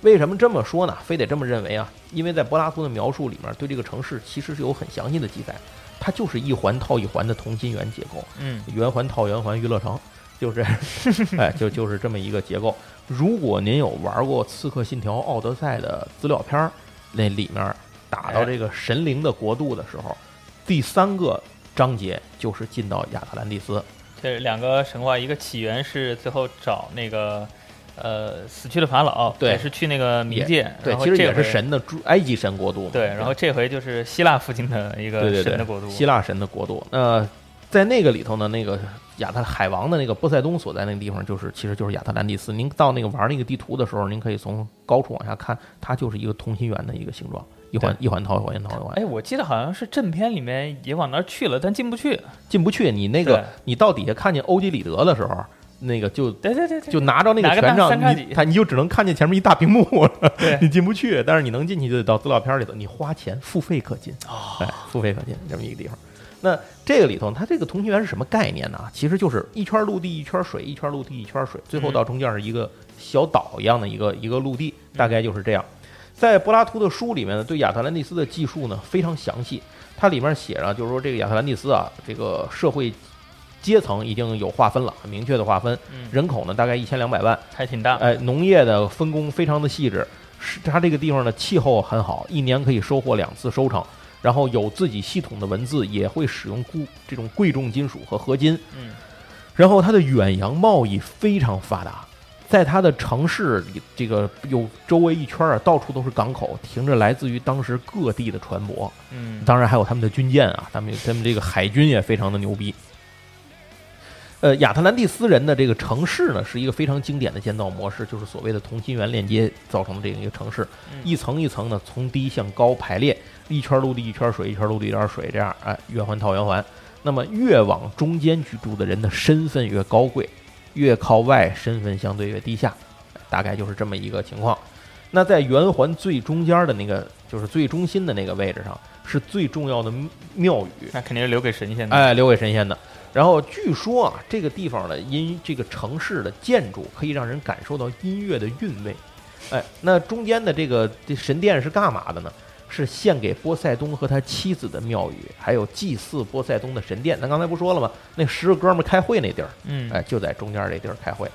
为什么这么说呢？非得这么认为啊？因为在柏拉图的描述里面，对这个城市其实是有很详细的记载，它就是一环套一环的同心圆结构，嗯，圆环套圆环，娱乐城就是，哎，就就是这么一个结构。如果您有玩过《刺客信条：奥德赛》的资料片儿，那里面打到这个神灵的国度的时候，第三个章节就是进到亚特兰蒂斯。这两个神话，一个起源是最后找那个。呃，死去的法老对，是去那个冥界，对，其实也是神的埃及神国度。对，然后这回就是希腊附近的一个神的国度，希腊神的国度。那在那个里头呢，那个亚特海王的那个波塞冬所在那个地方，就是其实就是亚特兰蒂斯。您到那个玩那个地图的时候，您可以从高处往下看，它就是一个同心圆的一个形状，一环一环套一环套一环。哎，我记得好像是正片里面也往那儿去了，但进不去，进不去。你那个你到底下看见欧几里德的时候。那个就对对对，就拿着那个权杖，你他你就只能看见前面一大屏幕，你 进不去。但是你能进去，就得到资料片里头，你花钱付费可进啊，哎，付费可进这么一个地方。那这个里头，它这个同心圆是什么概念呢？其实就是一圈陆地，一圈水，一圈陆地，一圈水，最后到中间是一个小岛一样的一个一个陆地，大概就是这样。在柏拉图的书里面呢，对亚特兰蒂斯的记述呢非常详细，它里面写着就是说这个亚特兰蒂斯啊，这个社会。阶层已经有划分了，很明确的划分。人口呢，大概一千两百万，还挺大。哎，农业的分工非常的细致，是它这个地方的气候很好，一年可以收获两次收成。然后有自己系统的文字，也会使用固这种贵重金属和合金。嗯，然后它的远洋贸易非常发达，在它的城市里，这个有周围一圈啊，到处都是港口，停着来自于当时各地的船舶。嗯，当然还有他们的军舰啊，他们他们这个海军也非常的牛逼。呃，亚特兰蒂斯人的这个城市呢，是一个非常经典的建造模式，就是所谓的同心圆链接造成的这样一个城市，一层一层的从低向高排列，一圈陆地一圈水，一圈陆地一圈水，这样哎，圆环套圆环。那么越往中间居住的人的身份越高贵，越靠外身份相对越低下，大概就是这么一个情况。那在圆环最中间的那个，就是最中心的那个位置上，是最重要的庙宇，那肯定是留给神仙的，哎，留给神仙的。然后据说啊，这个地方的音，这个城市的建筑可以让人感受到音乐的韵味。哎，那中间的这个这神殿是干嘛的呢？是献给波塞冬和他妻子的庙宇，还有祭祀波塞冬的神殿。咱刚才不说了吗？那十个哥们开会那地儿，嗯，哎，就在中间这地儿开会。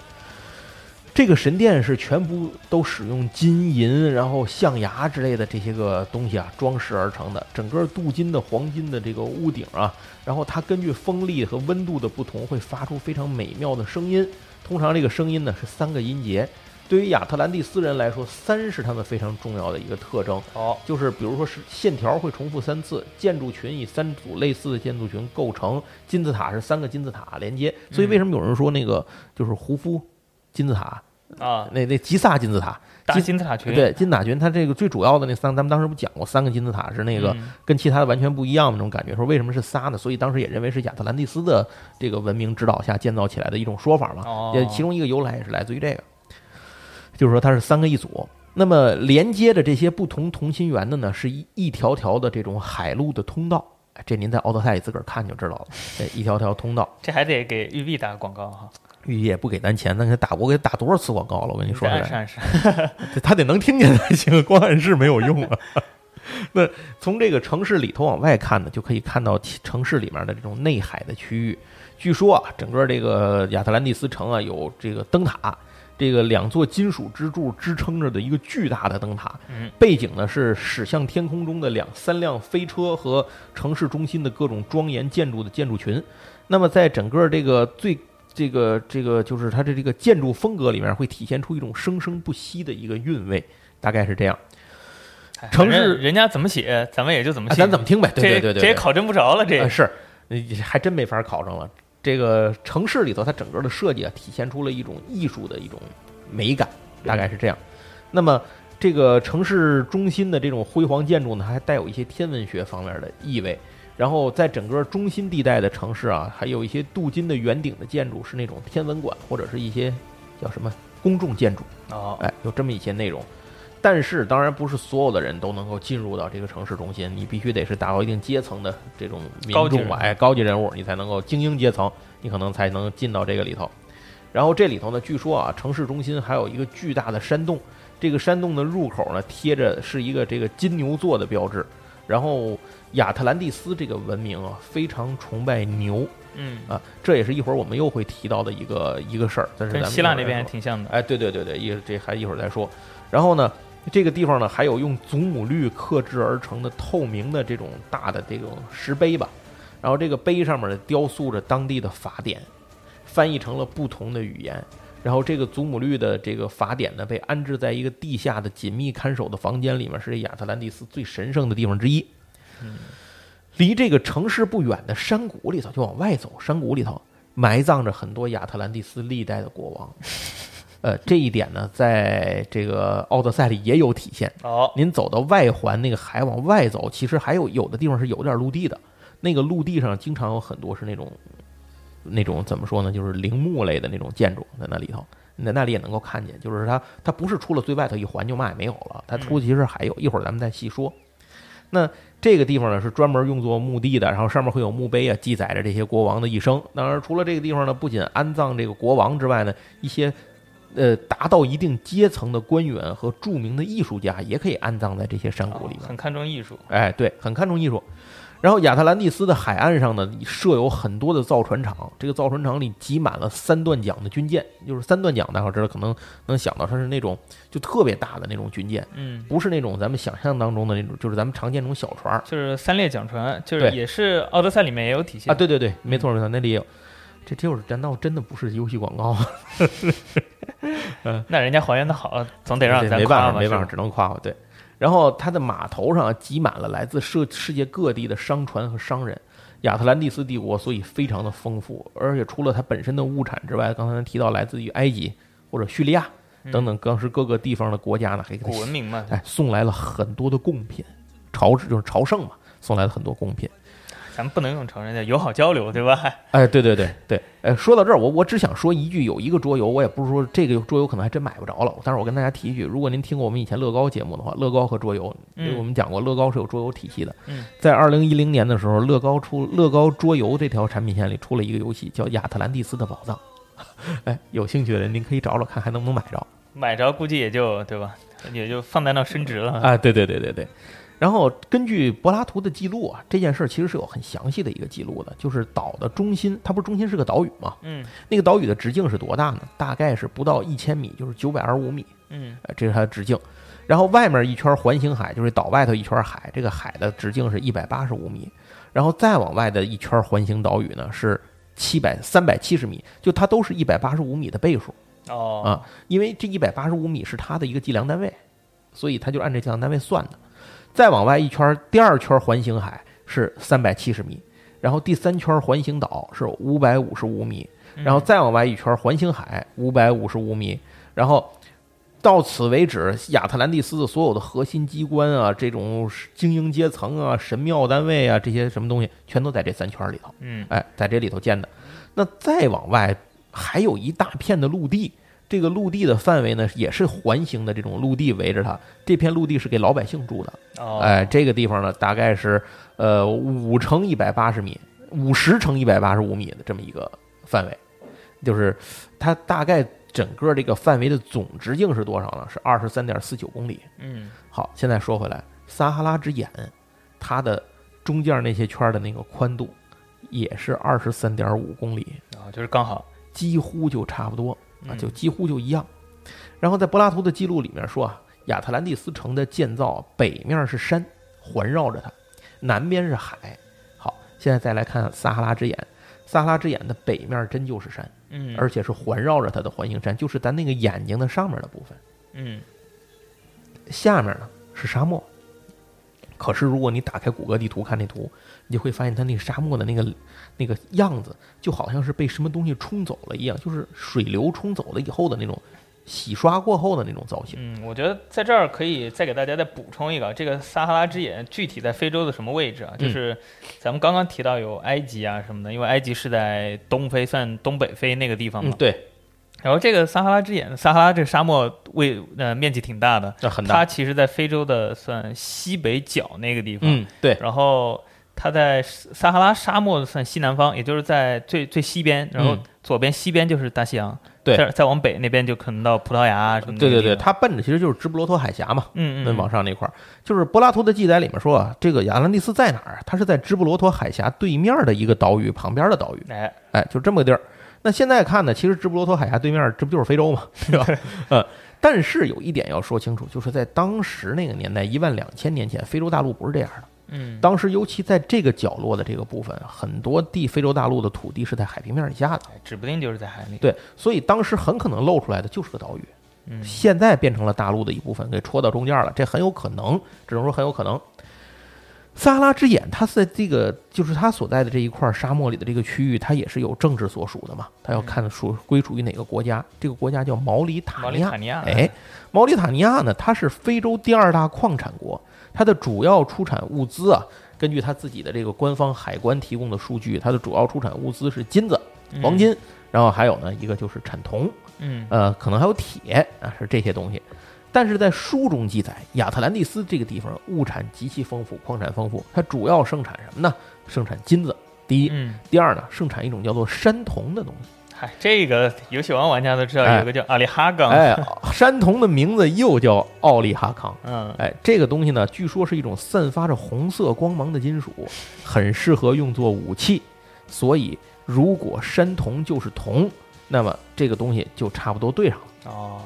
这个神殿是全部都使用金银，然后象牙之类的这些个东西啊装饰而成的。整个镀金的黄金的这个屋顶啊，然后它根据风力和温度的不同，会发出非常美妙的声音。通常这个声音呢是三个音节。对于亚特兰蒂斯人来说，三是他们非常重要的一个特征。哦，就是比如说是线条会重复三次，建筑群以三组类似的建筑群构成，金字塔是三个金字塔连接。所以为什么有人说那个就是胡夫？金字塔啊，那那吉萨金字塔，大金字塔群，对金字塔群，它这个最主要的那三，咱们当时不讲过，三个金字塔是那个跟其他的完全不一样的那种感觉。说为什么是仨呢？所以当时也认为是亚特兰蒂斯的这个文明指导下建造起来的一种说法嘛。哦，其中一个由来也是来自于这个，就是说它是三个一组。那么连接着这些不同同心圆的呢，是一一条条的这种海路的通道。这您在奥德赛里自个儿看就知道了。这一条条通道，这还得给玉璧打个广告哈。玉也不给咱钱，咱给打，我给他打多少次广告了？我跟你说，暗示暗示，他得能听见才行，光暗示没有用啊。那从这个城市里头往外看呢，就可以看到城市里面的这种内海的区域。据说啊，整个这个亚特兰蒂斯城啊，有这个灯塔，这个两座金属支柱支撑着的一个巨大的灯塔。嗯，背景呢是驶向天空中的两三辆飞车和城市中心的各种庄严建筑的建筑群。那么在整个这个最这个这个就是它的这个建筑风格里面会体现出一种生生不息的一个韵味，大概是这样。城市人家怎么写，咱们也就怎么写，咱怎么听呗。对对对对，这也考证不着了，这是还真没法考证了。这个城市里头，它整个的设计啊，体现出了一种艺术的一种美感，大概是这样。那么这个城市中心的这种辉煌建筑呢，还带有一些天文学方面的意味。然后在整个中心地带的城市啊，还有一些镀金的圆顶的建筑，是那种天文馆或者是一些叫什么公众建筑啊，哎，有这么一些内容。但是当然不是所有的人都能够进入到这个城市中心，你必须得是达到一定阶层的这种民众吧，哎，高级人物，你才能够精英阶层，你可能才能进到这个里头。然后这里头呢，据说啊，城市中心还有一个巨大的山洞。这个山洞的入口呢贴着是一个这个金牛座的标志。然后亚特兰蒂斯这个文明啊，非常崇拜牛。嗯啊，这也是一会儿我们又会提到的一个一个事儿。但是跟希腊那边还挺像的。哎，对对对对，一这还一会儿再说。然后呢，这个地方呢还有用祖母绿刻制而成的透明的这种大的这种石碑吧。然后这个碑上面呢雕塑着当地的法典，翻译成了不同的语言。然后这个祖母绿的这个法典呢被安置在一个地下的紧密看守的房间里面，是亚特兰蒂斯最神圣的地方之一。嗯。离这个城市不远的山谷里头，就往外走，山谷里头埋葬着很多亚特兰蒂斯历代的国王。呃，这一点呢，在这个《奥德赛》里也有体现。哦，您走到外环那个海往外走，其实还有有的地方是有点陆地的。那个陆地上经常有很多是那种那种怎么说呢，就是陵墓类的那种建筑在那里头。你在那里也能够看见，就是它它不是出了最外头一环就嘛也没有了，它出其实还有一会儿咱们再细说。那这个地方呢是专门用作墓地的，然后上面会有墓碑啊，记载着这些国王的一生。当然，除了这个地方呢，不仅安葬这个国王之外呢，一些呃达到一定阶层的官员和著名的艺术家也可以安葬在这些山谷里面。很看重艺术，哎，对，很看重艺术。然后亚特兰蒂斯的海岸上呢，设有很多的造船厂。这个造船厂里挤满了三段桨的军舰，就是三段桨，大家知道可能能想到它是那种就特别大的那种军舰，嗯，不是那种咱们想象当中的那种，就是咱们常见那种小船，就是三列桨船，就是也是奥德赛里面也有体现啊。对对对，没错没错，那里也有。这就是难道真的不是游戏广告吗？嗯，那人家还原的好，总得让咱没办法，没办法，只能夸夸。对。然后它的码头上挤满了来自世世界各地的商船和商人，亚特兰蒂斯帝国所以非常的丰富，而且除了它本身的物产之外，刚才提到来自于埃及或者叙利亚等等当时各个地方的国家呢，还古文明嘛，哎，送来了很多的贡品，朝就是朝圣嘛，送来了很多贡品。咱们不能用成人的友好交流，对吧？哎，对对对对，哎，说到这儿，我我只想说一句，有一个桌游，我也不是说这个桌游可能还真买不着了，但是我跟大家提一句，如果您听过我们以前乐高节目的话，乐高和桌游，因为我们讲过乐高是有桌游体系的。嗯，在二零一零年的时候，乐高出乐高桌游这条产品线里出了一个游戏，叫《亚特兰蒂斯的宝藏》。哎，有兴趣的人您可以找找看，还能不能买着？买着估计也就对吧？也就放在那升值了。啊，对对对对对。然后根据柏拉图的记录啊，这件事儿其实是有很详细的一个记录的，就是岛的中心，它不是中心是个岛屿嘛？嗯，那个岛屿的直径是多大呢？大概是不到一千米，就是九百二十五米。嗯，这是它的直径。然后外面一圈环形海，就是岛外头一圈海，这个海的直径是一百八十五米。然后再往外的一圈环形岛屿呢是七百三百七十米，就它都是一百八十五米的倍数。哦，啊，因为这一百八十五米是它的一个计量单位，所以它就按这计量单位算的。再往外一圈，第二圈环形海是三百七十米，然后第三圈环形岛是五百五十五米，然后再往外一圈环形海五百五十五米，然后到此为止，亚特兰蒂斯的所有的核心机关啊，这种精英阶层啊、神庙单位啊，这些什么东西，全都在这三圈里头。嗯，哎，在这里头建的。那再往外还有一大片的陆地。这个陆地的范围呢，也是环形的这种陆地围着它。这片陆地是给老百姓住的。哦，哎，这个地方呢，大概是呃五乘一百八十米，五十乘一百八十五米的这么一个范围，就是它大概整个这个范围的总直径是多少呢？是二十三点四九公里。嗯，好，现在说回来，撒哈拉之眼，它的中间那些圈的那个宽度也是二十三点五公里。啊，就是刚好，几乎就差不多。啊，就几乎就一样。然后在柏拉图的记录里面说啊，亚特兰蒂斯城的建造北面是山，环绕着它；南边是海。好，现在再来看撒哈拉之眼，撒哈拉之眼的北面真就是山，嗯，而且是环绕着它的环形山，就是咱那个眼睛的上面的部分。嗯，下面呢是沙漠。可是如果你打开谷歌地图看那图，你就会发现它那个沙漠的那个那个样子，就好像是被什么东西冲走了一样，就是水流冲走了以后的那种洗刷过后的那种造型。嗯，我觉得在这儿可以再给大家再补充一个，这个撒哈拉之眼具体在非洲的什么位置啊？就是咱们刚刚提到有埃及啊什么的，因为埃及是在东非，算东北非那个地方嘛。对。然后这个撒哈拉之眼，撒哈拉这个沙漠位呃面积挺大的，很大。它其实在非洲的算西北角那个地方。嗯，对。然后它在撒哈拉沙漠的算西南方，也就是在最最西边，然后左边西边就是大西洋，对再再往北那边就可能到葡萄牙什么的。对对对，它奔着其实就是直布罗陀海峡嘛。嗯嗯，那往上那块儿，就是柏拉图的记载里面说啊，这个亚特兰蒂斯在哪儿？它是在直布罗陀海峡对面的一个岛屿旁边的岛屿。哎哎，就这么个地儿。那现在看呢，其实直布罗陀海峡对面，这不就是非洲嘛？对吧？嗯，但是有一点要说清楚，就是在当时那个年代，一万两千年前，非洲大陆不是这样的。嗯，当时尤其在这个角落的这个部分，很多地非洲大陆的土地是在海平面以下的。哎指不定就是在海里。对，所以当时很可能露出来的就是个岛屿。嗯现在变成了大陆的一部分，给戳到中间了，这很有可能，只能说很有可能。撒哈拉之眼，它在这个就是它所在的这一块沙漠里的这个区域，它也是有政治所属的嘛，它要看属归属于哪个国家。这个国家叫毛里塔尼亚。里塔尼亚，哎，毛里塔尼亚呢，它是非洲第二大矿产国，它的主要出产物资啊，根据它自己的这个官方海关提供的数据，它的主要出产物资是金子、嗯黄，金，然后还有呢一个就是产铜，嗯呃，可能还有铁啊，是这些东西。但是在书中记载，亚特兰蒂斯这个地方物产极其丰富，矿产丰富，它主要盛产什么呢？盛产金子，第一，嗯，第二呢，盛产一种叫做山铜的东西。嗨，这个游戏王玩家都知道哎有个叫奥利哈冈，哎，山铜的名字又叫奥利哈康。嗯，哎，这个东西呢，据说是一种散发着红色光芒的金属，很适合用作武器。所以，如果山铜就是铜，那么这个东西就差不多对上了。哦，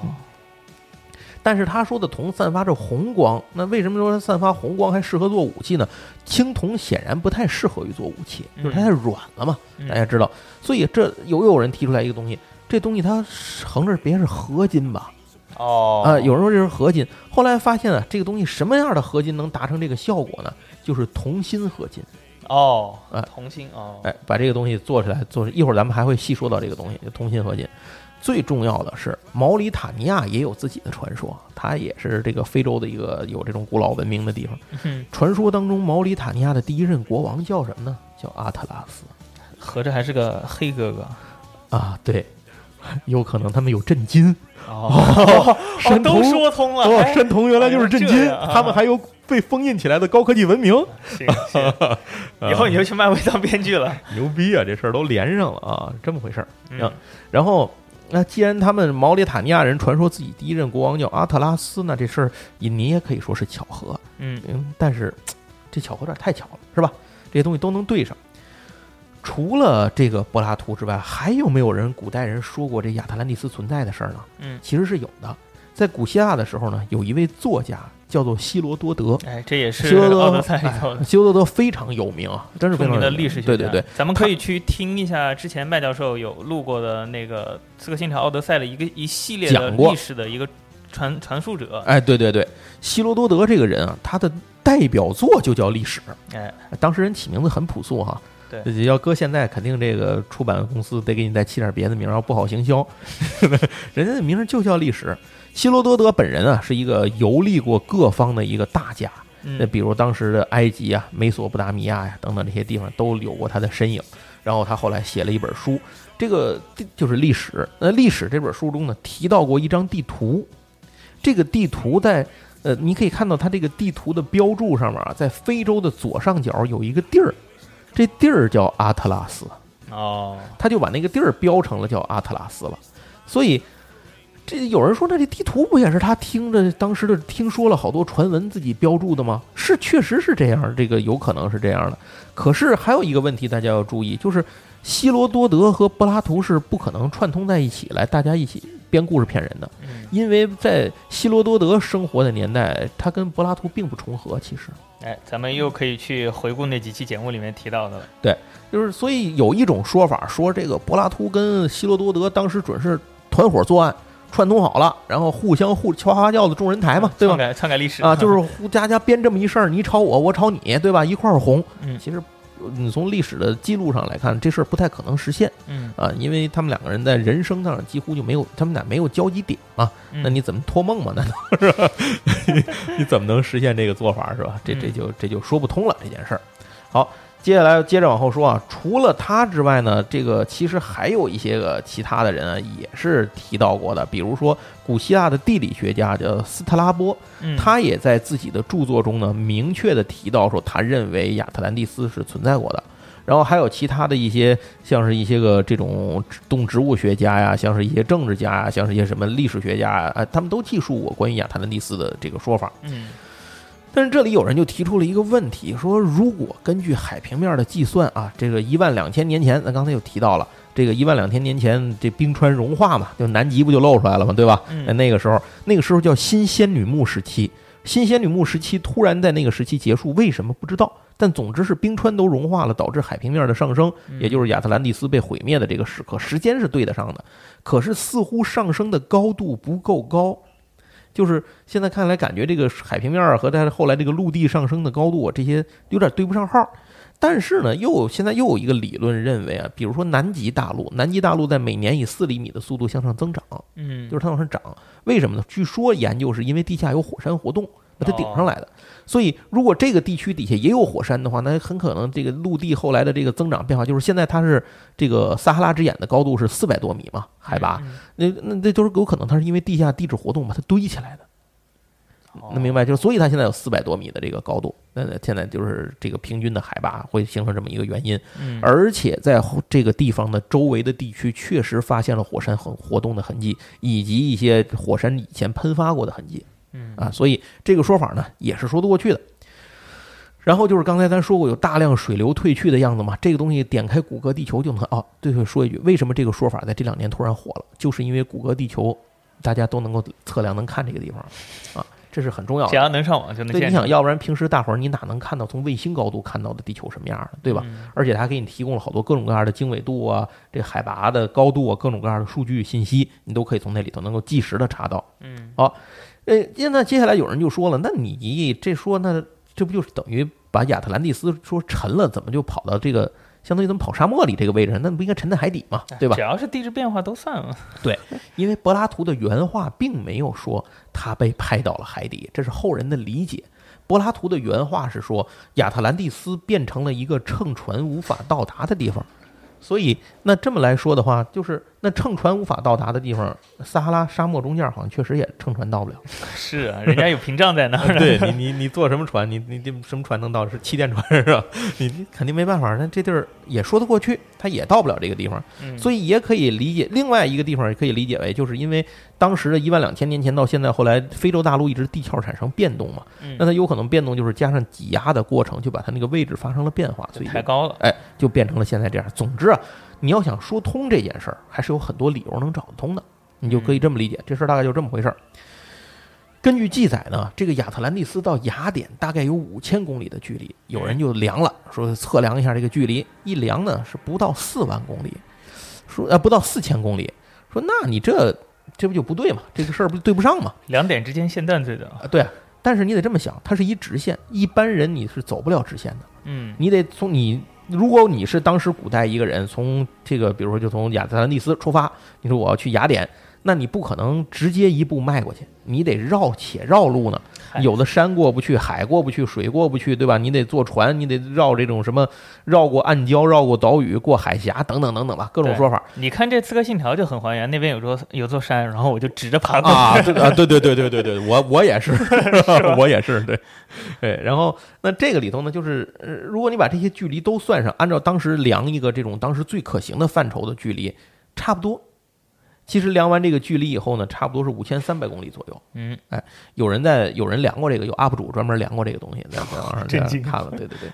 但是他说的铜散发着红光，那为什么说它散发红光还适合做武器呢？青铜显然不太适合于做武器，就是它太软了嘛，嗯大家知道。所以这又有人提出来一个东西，这东西它横着别是合金吧？哦，啊，有人说这是合金，后来发现啊，这个东西什么样的合金能达成这个效果呢？就是铜锌合金。哦哎，同心哦，哎，把这个东西做出来，做一会儿咱们还会细说到这个东西，就铜锌合金。最重要的是，毛里塔尼亚也有自己的传说，它也是这个非洲的一个有这种古老文明的地方。哼传说当中，毛里塔尼亚的第一任国王叫什么呢？叫阿特拉斯合着还是个黑哥哥。啊，对，有可能他们有震金，哦，都山铜说通了，哦，哎山铜原来就是震金，这样啊他们还有被封印起来的高科技文明，行行，以后你就去漫威当编剧了。牛逼啊！这事儿都连上了啊，这么回事儿。嗯然后，那既然他们毛里塔尼亚人传说自己第一任国王叫阿特拉斯，那这事儿你你也可以说是巧合。嗯嗯，但是这巧合有点太巧了，是吧？这些东西都能对上。除了这个柏拉图之外，还有没有人古代人说过这亚特兰蒂斯存在的事儿呢？嗯，其实是有的。在古希腊的时候呢，有一位作家叫做希罗多德，哎，这也是希罗多奥德赛里头哎希罗多德非常有名啊，真是非常有名历史学家。对对对，，咱们可以去听一下之前麦教授有录过的那个《刺客信条：奥德赛》的一个一系列的讲过历史的一个传传述者。哎，对对对，希罗多德这个人啊，他的代表作就叫《历史》。哎，当时人起名字很朴素哈，对要搁现在肯定这个出版公司得给你再起点别的名儿，然后不好行销。人家的名儿就叫《历史》。希罗多德本人啊，是一个游历过各方的一个大家。那嗯比如当时的埃及啊、美索不达米亚呀、等等这些地方都有过他的身影。然后他后来写了一本书，这个就是历史。那历史这本书中呢，提到过一张地图，这个地图在呃，你可以看到它这个地图的标注上面啊，在非洲的左上角有一个地儿，这地儿叫阿特拉斯，哦，他就把那个地儿标成了叫阿特拉斯了。所以，这有人说，那这地图不也是他听着当时的听说了好多传闻自己标注的吗？是，确实是这样，这个有可能是这样的。可是还有一个问题，大家要注意，就是希罗多德和柏拉图是不可能串通在一起来，大家一起编故事骗人的，嗯，因为在希罗多德生活的年代，他跟柏拉图并不重合，其实。哎，咱们又可以去回顾那几期节目里面提到的了。对就是所以有一种说法说，这个柏拉图跟希罗多德当时准是团伙作案，串通好了，然后互相互敲花轿子众人抬嘛，对吧？篡改篡改历史啊，就是互家家编这么一事儿，你炒我，我炒你，对吧？一块儿红。嗯其实你从历史的记录上来看，这事儿不太可能实现嗯，啊，因为他们两个人在人生上几乎就没有，他们俩没有交集点嘛。嗯那你怎么托梦嘛？难道是吧？你 你怎么能实现这个做法是吧？这这嗯就这就说不通了这件事儿。好，接下来接着往后说啊，除了他之外呢，这个其实还有一些个其他的人啊，也是提到过的，比如说古希腊的地理学家叫斯特拉波，嗯他也在自己的著作中呢，明确的提到说，他认为亚特兰蒂斯是存在过的。然后还有其他的一些，像是一些个这种动植物学家呀，像是一些政治家呀，像是一些什么历史学家啊，他们都记述过关于亚特兰蒂斯的这个说法。嗯，但是这里有人就提出了一个问题，说如果根据海平面的计算啊，这个一万两千年前，咱刚才又提到了这个一万两千年前这冰川融化嘛，就南极不就露出来了嘛，对吧？嗯那个时候，那个时候叫新仙女木时期。新仙女木时期突然在那个时期结束，为什么不知道？但总之是冰川都融化了，导致海平面的上升，也就是亚特兰蒂斯被毁灭的这个时刻，时间是对得上的。可是似乎上升的高度不够高，就是现在看来，感觉这个海平面儿和它后来这个陆地上升的高度啊，这些有点对不上号。但是呢，又有现在又有一个理论认为啊，比如说南极大陆，南极大陆在每年以四厘米的速度向上增长，嗯，就是它往上涨。为什么呢？据说研究是因为地下有火山活动把它顶上来的。所以，如果这个地区底下也有火山的话，那很可能这个陆地后来的这个增长变化，就是现在它是这个撒哈拉之眼的高度是四百多米嘛，海拔，嗯那那那都是有可能它是因为地下地质活动把它堆起来的。哦能明白？就是所以它现在有四百多米的这个高度，那现在就是这个平均的海拔会形成这么一个原因。嗯，而且在这个地方的周围的地区，确实发现了火山很活动的痕迹，以及一些火山以前喷发过的痕迹。嗯啊，所以这个说法呢也是说得过去的。然后就是刚才咱说过有大量水流退去的样子嘛，这个东西点开谷歌地球就能哦，对对，说一句，为什么这个说法在这两年突然火了？就是因为谷歌地球大家都能够测量能看这个地方啊，这是很重要的只。要能上网就能对，你想要不然平时大伙儿你哪能看到从卫星高度看到的地球什么样的，对吧？嗯而且它还给你提供了好多各种各样的经纬度啊，这海拔的高度啊，各种各样的数据信息，你都可以从那里头能够即时的查到。嗯，呃，现在接下来有人就说了，那你这说那这不就是等于把亚特兰蒂斯说沉了，怎么就跑到这个相当于怎么跑沙漠里这个位置上？那不应该沉在海底吗？对吧只？要是地质变化都算了。对因为柏拉图的原话并没有说他被拍到了海底，这是后人的理解。柏拉图的原话是说，亚特兰蒂斯变成了一个乘船无法到达的地方。所以，那这么来说的话，就是那乘船无法到达的地方，撒哈拉沙漠中间好像确实也乘船到不了。是啊，人家有屏障在那儿呢。对你，你你坐什么船？你你这什么船能到？是气垫船是吧？你你肯定没办法。那这地儿也说得过去，它也到不了这个地方。嗯所以也可以理解，另外一个地方也可以理解为，就是因为当时的一万两千年前到现在，后来非洲大陆一直地壳产生变动嘛，嗯那它有可能变动就是加上挤压的过程，就把它那个位置发生了变化，所以就抬高了。哎就变成了现在这样。总之啊，你要想说通这件事儿，还是有很多理由能找得通的，你就可以这么理解，这事儿大概就这么回事儿。根据记载呢，这个亚特兰蒂斯到雅典大概有五千公里的距离，有人就量了，说测量一下这个距离，一量呢是不到四万公里，说呃不到四千公里，说那你这这不就不对嘛？这个事儿不就对不上嘛？两点之间线段最短。啊，对啊，但是你得这么想，它是一直线，一般人你是走不了直线的。嗯你得从你，如果你是当时古代一个人，从这个比如说就从亚特兰蒂斯出发，你说我要去雅典，那你不可能直接一步迈过去，你得绕且绕路呢。有的山过不去，海过不去，水过不去，对吧？你得坐船，你得绕这种什么，绕过暗礁，绕过岛屿，过海峡，等等等等吧，各种说法。你看这《刺客信条》就很还原，那边有座有座山，然后我就指着爬过去。啊，对啊，对对对对对对，我我也是 我也是，对对。然后那这个里头呢，就是呃如果你把这些距离都算上，按照当时量一个这种当时最可行的范畴的距离，差不多。其实量完这个距离以后呢，差不多是五千三百公里左右。嗯，哎有人在有人量过这个，有 UP 主专门量过这个东西，在在网上 震惊看了。对对对。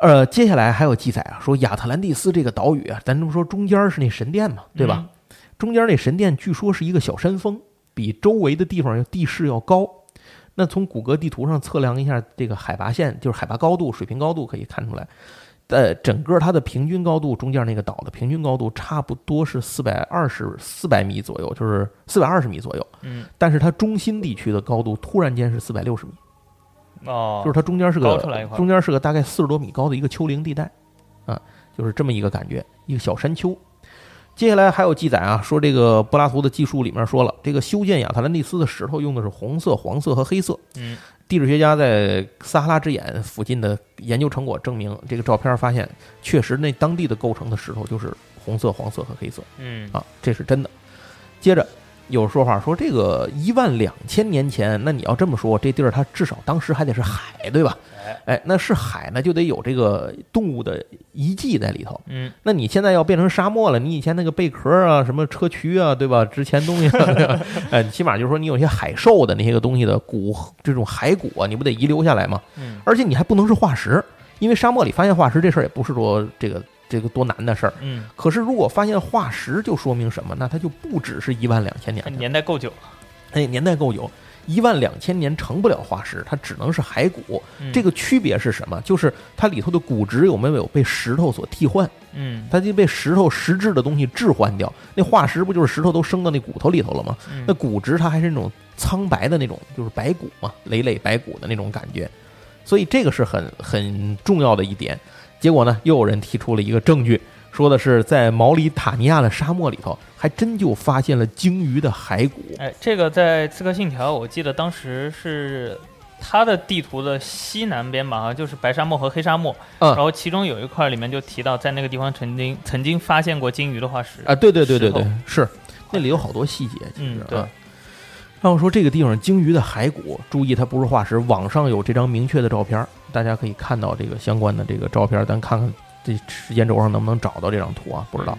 呃，接下来还有记载啊，说亚特兰蒂斯这个岛屿啊，咱这么说中间是那神殿嘛，对吧？中间那神殿据说是一个小山峰，比周围的地方要地势要高。那从谷歌地图上测量一下这个海拔线，就是海拔高度、水平高度，可以看出来，呃，整个它的平均高度，中间那个岛的平均高度差不多是四百二十四百米左右，就是四百二十米左右。嗯，但是它中心地区的高度突然间是四百六十米，哦，就是它中间是个中间是个大概四十多米高的一个丘陵地带，啊，就是这么一个感觉，一个小山丘。接下来还有记载啊，说这个柏拉图的技术里面说了，这个修建亚特兰蒂斯的石头用的是红色、黄色和黑色。嗯，地质学家在撒哈拉之眼附近的研究成果证明，这个照片发现确实那当地的构成的石头就是红色、黄色和黑色。嗯啊，这是真的。接着，有说法说这个一万两千年前，那你要这么说，这地儿它至少当时还得是海，对吧？哎，那是海呢，就得有这个动物的遗迹在里头。嗯，那你现在要变成沙漠了，你以前那个贝壳啊、什么砗磲啊，对吧？值钱东西，哎，起码就是说你有些海兽的那些个东西的骨，这种骸骨啊，你不得遗留下来吗？嗯，而且你还不能是化石，因为沙漠里发现化石这事儿也不是说这个。这个多难的事儿，嗯，可是如果发现化石，就说明什么？那它就不只是一万两千年，年代够久了，哎，年代够久，一万两千年成不了化石，它只能是骸骨。这个区别是什么？就是它里头的骨质有没有被石头所替换？嗯，它就被石头实质的东西置换掉。那化石不就是石头都生到那骨头里头了吗？那骨质它还是那种苍白的那种，就是白骨嘛，累累白骨的那种感觉。所以这个是很很重要的一点。结果呢，又有人提出了一个证据，说的是在毛里塔尼亚的沙漠里头，还真就发现了鲸鱼的骸骨。哎，这个在《刺客信条》，我记得当时是它的地图的西南边吧，好像就是白沙漠和黑沙漠。嗯，然后其中有一块里面就提到，在那个地方曾经曾经发现过鲸鱼的化石。啊，对对对对对，是那里有好多细节。嗯，对。然后说这个地方鲸鱼的骸骨，注意它不是化石，网上有这张明确的照片。大家可以看到这个相关的这个照片，咱看看这时间轴上能不能找到这张图啊？不知道。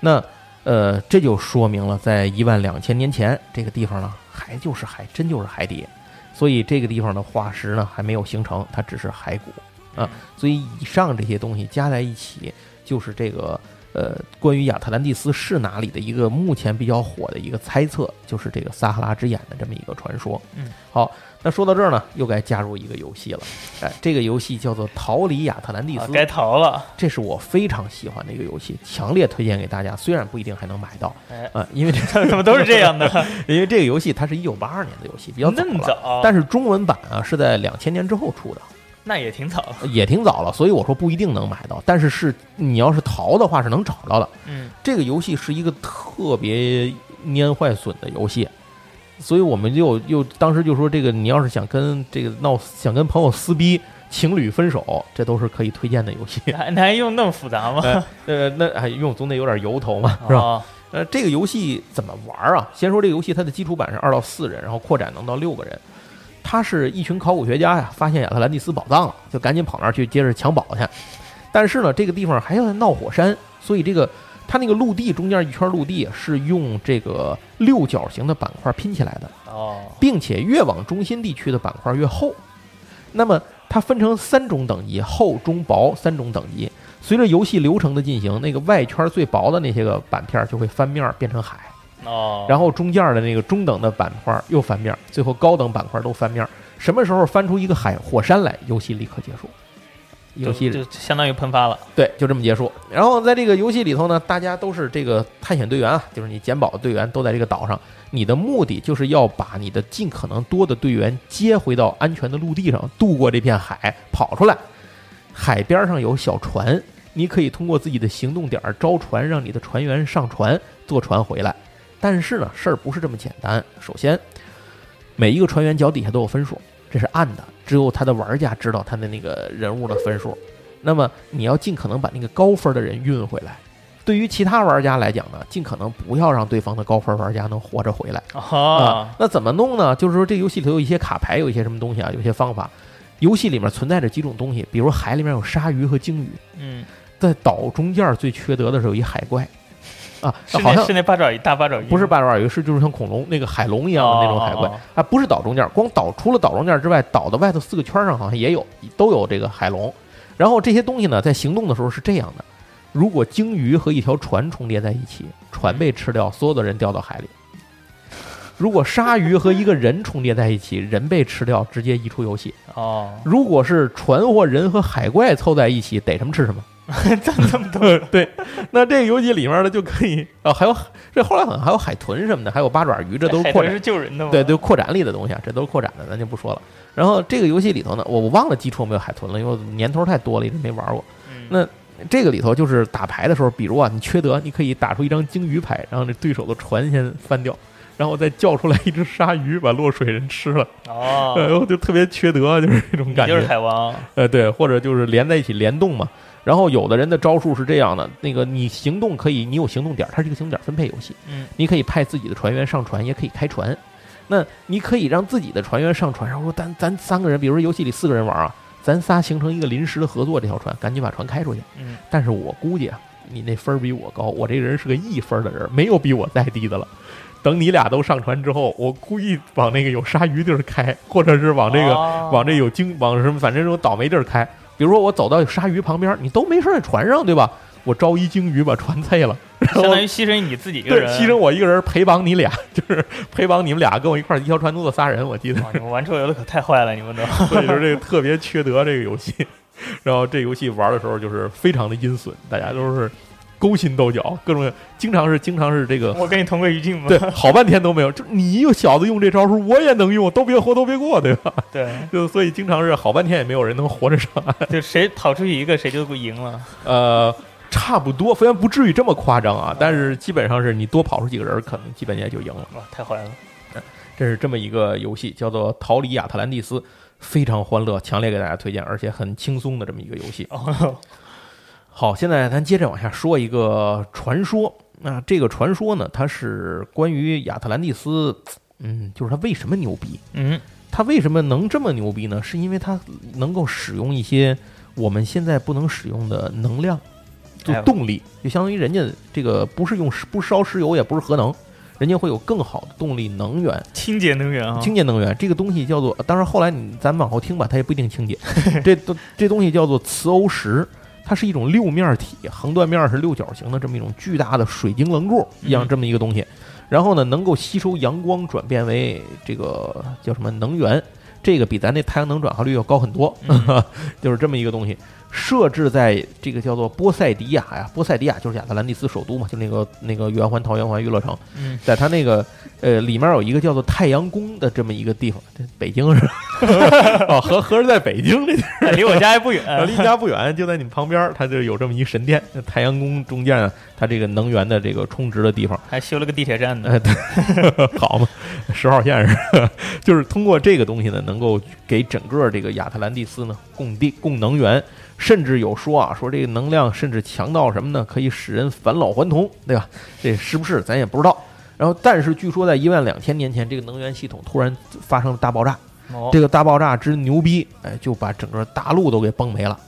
那呃，这就说明了，在一万两千年前，这个地方呢还就是海真就是海底，所以这个地方的化石呢还没有形成，它只是骸骨啊。所以以上这些东西加在一起，就是这个呃，关于亚特兰蒂斯是哪里的一个目前比较火的一个猜测，就是这个撒哈拉之眼的这么一个传说。嗯，好。那说到这儿呢，又该加入一个游戏了。哎，这个游戏叫做《逃离亚特兰蒂斯》，该逃了。这是我非常喜欢的一个游戏，强烈推荐给大家。虽然不一定还能买到，哎，啊，因为这 怎么都是这样的？因为这个游戏它是一九八二年的游戏，比较早了。但是中文版啊是在两千年之后出的，那也挺早，也挺早了。所以我说不一定能买到，但是是你要是淘的话是能找到的。嗯，这个游戏是一个特别蔫坏损的游戏。所以我们就又当时就说，这个你要是想跟这个闹，想跟朋友撕逼，情侣分手，这都是可以推荐的游戏。还还用那么复杂吗？呃，那还用总得有点由头嘛，是吧？呃，这个游戏怎么玩啊？先说这个游戏，它的基础版是二到四人，然后扩展能到六个人。他是一群考古学家呀，发现亚特兰蒂斯宝藏了，就赶紧跑那儿去接着抢宝去。但是呢，这个地方还要闹火山，所以这个。它那个陆地中间一圈陆地是用这个六角形的板块拼起来的哦，并且越往中心地区的板块越厚。那么它分成三种等级，厚、中、薄三种等级。随着游戏流程的进行，那个外圈最薄的那些个板片就会翻面变成海哦，然后中间的那个中等的板块又翻面，最后高等板块都翻面。什么时候翻出一个海火山来，游戏立刻结束。游戏就相当于喷发了，对，就这么结束。然后在这个游戏里头呢，大家都是这个探险队员啊，就是你捡宝的队员都在这个岛上。你的目的就是要把你的尽可能多的队员接回到安全的陆地上，渡过这片海，跑出来。海边上有小船，你可以通过自己的行动点招船，让你的船员上船，坐船回来。但是呢，事儿不是这么简单。首先，每一个船员脚底下都有分数。这是暗的，只有他的玩家知道他的那个人物的分数。那么你要尽可能把那个高分的人运回来。对于其他玩家来讲呢，尽可能不要让对方的高分玩家能活着回来啊。那怎么弄呢？就是说这游戏里头有一些卡牌，有一些什么东西啊，有些方法。游戏里面存在着几种东西，比如海里面有鲨鱼和鲸鱼。嗯，在岛中间最缺德的是有一海怪。啊，好像是那八爪鱼，大八爪鱼不是八爪鱼，是就是像恐龙那个海龙一样的那种海怪啊，不是岛中间，光岛除了岛中间之外，岛的外头四个圈上好像也有，都有这个海龙。然后这些东西呢，在行动的时候是这样的：如果鲸鱼和一条船重叠在一起，船被吃掉，所有的人掉到海里；如果鲨鱼和一个人重叠在一起，人被吃掉，直接移出游戏。哦，如果是船或人和海怪凑在一起，逮什么吃什么。这这么多对，那这个游戏里面呢就可以啊，还有这后来好像还有海豚什么的，还有八爪鱼，这都是扩展是救人的吗？对对，扩展里的东西啊，这都是扩展的，咱就不说了。然后这个游戏里头呢，我我忘了基础有没有海豚了，因为年头太多了，一直没玩过。那这个里头就是打牌的时候，比如啊，你缺德，你可以打出一张鲸鱼牌，然后那对手的船先翻掉，然后再叫出来一只鲨鱼把落水人吃了。哦，然后就特别缺德，就是这种感觉。就是海王。呃，对，或者就是连在一起联动嘛。然后有的人的招数是这样的，那个你行动可以，你有行动点，它是一个行动点分配游戏，嗯，你可以派自己的船员上船，也可以开船。那你可以让自己的船员上船，然后说咱咱三个人，比如说游戏里四个人玩啊，咱仨形成一个临时的合作，这条船赶紧把船开出去。嗯，但是我估计啊，你那分儿比我高，我这人是个一分的人，没有比我再低的了。等你俩都上船之后，我故意往那个有鲨鱼地儿开，或者是往这个、哦往这有鲸往什么，反正这种倒霉地儿开。比如说我走到鲨鱼旁边，你都没事儿在船上，对吧？我招一鲸鱼把船碎了，相当于牺牲你自己一个对人，牺牲我一个人陪绑你俩，就是陪绑你们俩跟我一块儿一条船都的仨人，我记得。你们玩桌游的可太坏了，你们都。所以说这个特别缺德这个游戏。然后这游戏玩的时候就是非常的阴损，大家都是勾心斗角，各种经常是经常是这个我跟你同归于尽吗？对，好半天都没有。就你一个小子用这招数，我也能用，都别活都别过，对吧？对，就所以经常是好半天也没有人能活着上岸。就谁跑出去一个，谁就赢了。呃，差不多，虽然不至于这么夸张啊，但是基本上是你多跑出几个人，可能基本也就赢了。哇，太坏了！这是这么一个游戏，叫做《逃离亚特兰蒂斯》，非常欢乐，强烈给大家推荐，而且很轻松的这么一个游戏。哦，好，现在咱接着往下说一个传说。那这个传说呢，它是关于亚特兰蒂斯，嗯，就是它为什么牛逼？嗯，它为什么能这么牛逼呢？是因为它能够使用一些我们现在不能使用的能量，就哎呦动力，就相当于人家这个不是用石不烧石油，也不是核能，人家会有更好的动力能源。清洁能源啊，清洁能源这个东西叫做，当然后来你咱们往后听吧，它也不一定清洁。这都这东西叫做磁欧石，它是一种六面体，横断面是六角形的这么一种巨大的水晶棱柱一样嗯这么一个东西。然后呢，能够吸收阳光，转变为这个叫什么能源，这个比咱那太阳能转化率要高很多，嗯 就是这么一个东西。设置在这个叫做波塞迪亚呀，波塞迪亚就是亚特兰蒂斯首都嘛，就那个那个圆环桃圆环娱乐城，嗯，在它那个呃里面有一个叫做太阳宫的这么一个地方，这北京是吧？哦，合合着在北京这地儿，离我家还不远。离家不远，就在你们旁边，它就有这么一神殿。太阳宫中间啊，它这个能源的这个充值的地方，还修了个地铁站呢。哎，对，好嘛，十号线是吧，就是通过这个东西呢，能够给整个这个亚特兰蒂斯呢供电供能源，甚至有说啊，说这个能量甚至强到什么呢？可以使人返老还童，对吧？这是不是咱也不知道。然后，但是据说在一万两千年前，这个能源系统突然发生了大爆炸。哦，这个大爆炸之牛逼，哎，就把整个大陆都给崩没了。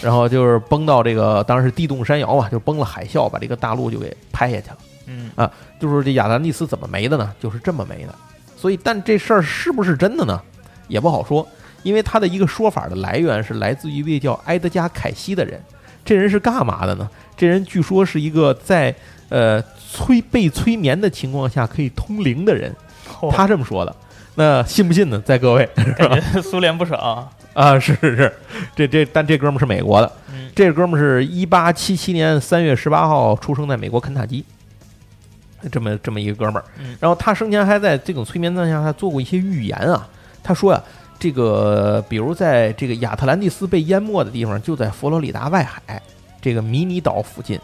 然后就是崩到这个，当然是地动山摇嘛，就崩了海啸，把这个大陆就给拍下去了。嗯啊，就是这亚特兰蒂斯怎么没的呢？就是这么没的。所以，但这事儿是不是真的呢？也不好说，因为他的一个说法的来源是来自于一位叫埃德加·凯西的人。这人是干嘛的呢？这人据说是一个在呃催被催眠的情况下可以通灵的人，哦他这么说的。那信不信呢？在各位感觉苏联不少。啊，是是是，这这但这哥们儿是美国的，嗯，这哥们儿是一八七七年三月十八号出生在美国肯塔基，这么这么一个哥们儿。嗯然后他生前还在这种催眠状态下，他做过一些预言啊。他说呀、这个比如在这个亚特兰蒂斯被淹没的地方，就在佛罗里达外海这个迷你岛附近。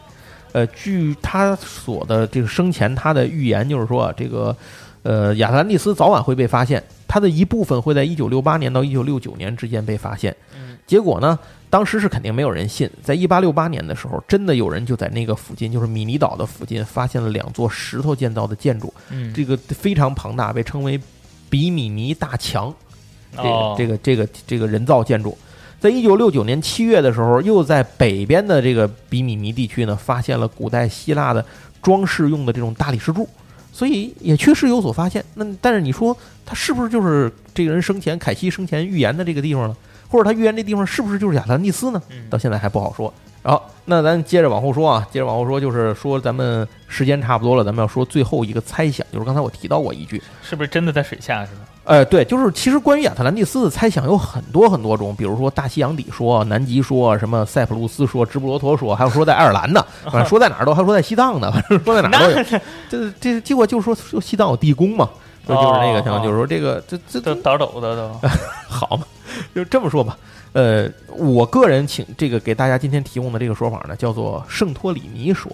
呃，据他所的这个生前他的预言就是说啊，这个呃亚特兰蒂斯早晚会被发现，它的一部分会在一九六八年到一九六九年之间被发现。嗯，结果呢，当时是肯定没有人信。在一八六八年的时候，真的有人就在那个附近，就是米尼岛的附近，发现了两座石头建造的建筑，嗯，这个非常庞大，被称为比米尼大墙。这个、哦这个这个这个人造建筑，在一九六九年七月的时候，又在北边的这个比米尼地区呢，发现了古代希腊的装饰用的这种大理石柱，所以也确实有所发现。那但是你说他是不是就是这个人生前凯西生前预言的这个地方呢？或者他预言这地方是不是就是亚特兰蒂斯呢？嗯到现在还不好说。好，那咱接着往后说啊，接着往后说，就是说咱们时间差不多了，咱们要说最后一个猜想，就是刚才我提到过一句，是不是真的在水下是吧？呃，对，就是其实关于亚特兰蒂斯的猜想有很多很多种，比如说大西洋底说、南极说、什么塞浦路斯说、直布罗陀说，还有说在爱尔兰的，反正说在哪儿都，还说在西藏的，反正说在哪儿都有。这这结果就是说说西藏有地宫嘛，说就是那个哦像就是说这个这这都这倒斗的都。好嘛，就这么说吧。呃，我个人请这个给大家今天提供的这个说法呢，叫做圣托里尼说。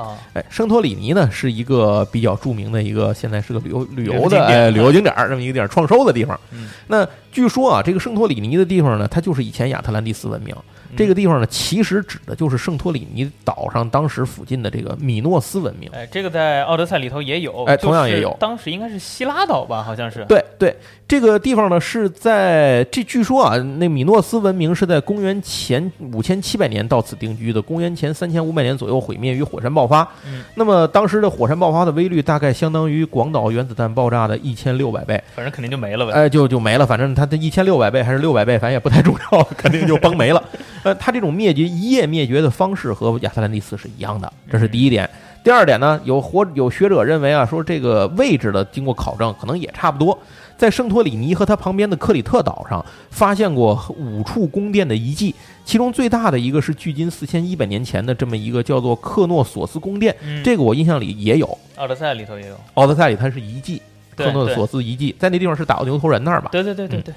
啊，哎，圣托里尼呢是一个比较著名的一个，现在是个旅游旅游的哎旅游景点儿这么一个地儿，创收的地方。嗯那据说啊，这个圣托里尼的地方呢，它就是以前亚特兰蒂斯文明。这个地方呢，其实指的就是圣托里尼岛上当时附近的这个米诺斯文明。哎，这个在《奥德赛》里头也有，哎，同样也有。当时应该是希拉岛吧，好像是。对对，这个地方呢是在这，据说啊，那米诺斯文明是在公元前五千七百年到此定居的，公元前三千五百年左右毁灭于火山爆发。嗯。那么当时的火山爆发的威力大概相当于广岛原子弹爆炸的一千六百倍。反正肯定就没了呗。哎，就就没了。反正它的一千六百倍还是六百倍，反正也不太重要，肯定就崩没了。呃，它这种灭绝一夜灭绝的方式和亚特兰蒂斯是一样的，这是第一点。第二点呢，有活有学者认为啊，说这个位置的经过考证，可能也差不多。在圣托里尼和它旁边的克里特岛上，发现过五处宫殿的遗迹，其中最大的一个是距今四千一百年前的这么一个叫做克诺索斯宫殿。这个我印象里也有，奥德赛里头也有，奥德赛里它是遗迹，克诺索斯遗迹，在那地方是打过牛头人那儿吧？对对对对对。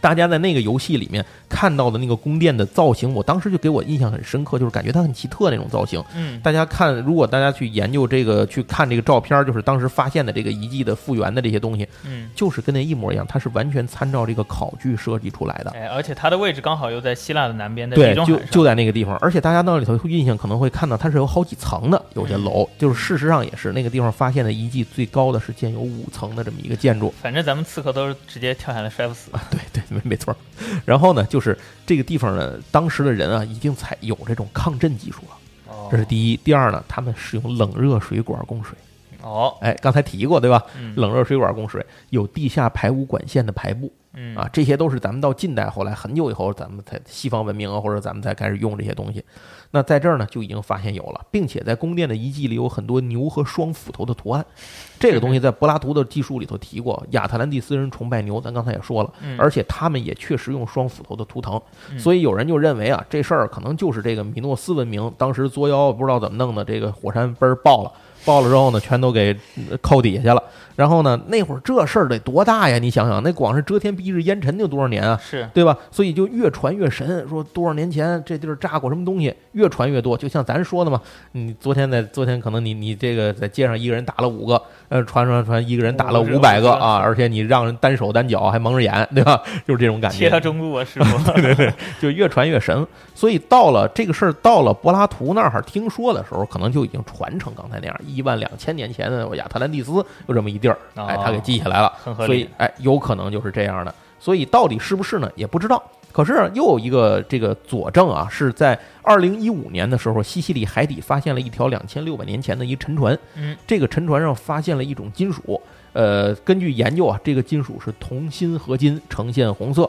大家在那个游戏里面看到的那个宫殿的造型，我当时就给我印象很深刻，就是感觉它很奇特那种造型。嗯，大家看，如果大家去研究这个，去看这个照片，就是当时发现的这个遗迹的复原的这些东西，嗯，就是跟那一模一样，它是完全参照这个考据设计出来的。哎，而且它的位置刚好又在希腊的南边，对，就就在那个地方。而且大家那里头印象可能会看到，它是有好几层的，有些楼，就是事实上也是那个地方发现的遗迹最高的是建有五层的这么一个建筑。反正咱们刺客都是直接跳下来摔不死。对 对，没没错。然后呢，就是这个地方呢，当时的人啊，已经采有这种抗震技术了。这是第一。第二呢，他们使用冷热水管供水。哦，哎，刚才提过对吧？冷热水管供水，有地下排污管线的排布。嗯啊，这些都是咱们到近代后来很久以后，咱们才西方文明啊，或者咱们才开始用这些东西。那在这儿呢，就已经发现有了，并且在宫殿的遗迹里有很多牛和双斧头的图案。这个东西在柏拉图的技术里头提过，亚特兰蒂斯人崇拜牛，咱刚才也说了，而且他们也确实用双斧头的图腾。所以有人就认为啊，这事儿可能就是这个米诺斯文明当时作妖，不知道怎么弄的，这个火山嘣儿爆了。爆了之后呢，全都给扣底下去了。然后呢，那会儿这事儿得多大呀？你想想，那光是遮天蔽日烟尘就多少年啊？是对吧？所以就越传越神，说多少年前这地儿炸过什么东西，越传越多。就像咱说的嘛，你昨天在昨天可能你你这个在街上一个人打了五个，呃，传传传一个人打了五百个啊，而且你让人单手单脚还蒙着眼，对吧？就是这种感觉。切他中路啊，师傅。对对对，就越传越神。所以到了这个事儿到了柏拉图那儿听说的时候，可能就已经传承刚才那样。一万两千年前的亚特兰蒂斯有这么一地儿，哎，他给记下来了，所以哎，有可能就是这样的。所以到底是不是呢？也不知道。可是又有一个这个佐证啊，是在二零一五年的时候，西西里海底发现了一条两千六百年前的一沉船。嗯，这个沉船上发现了一种金属，呃，根据研究啊，这个金属是铜锌合金，呈现红色。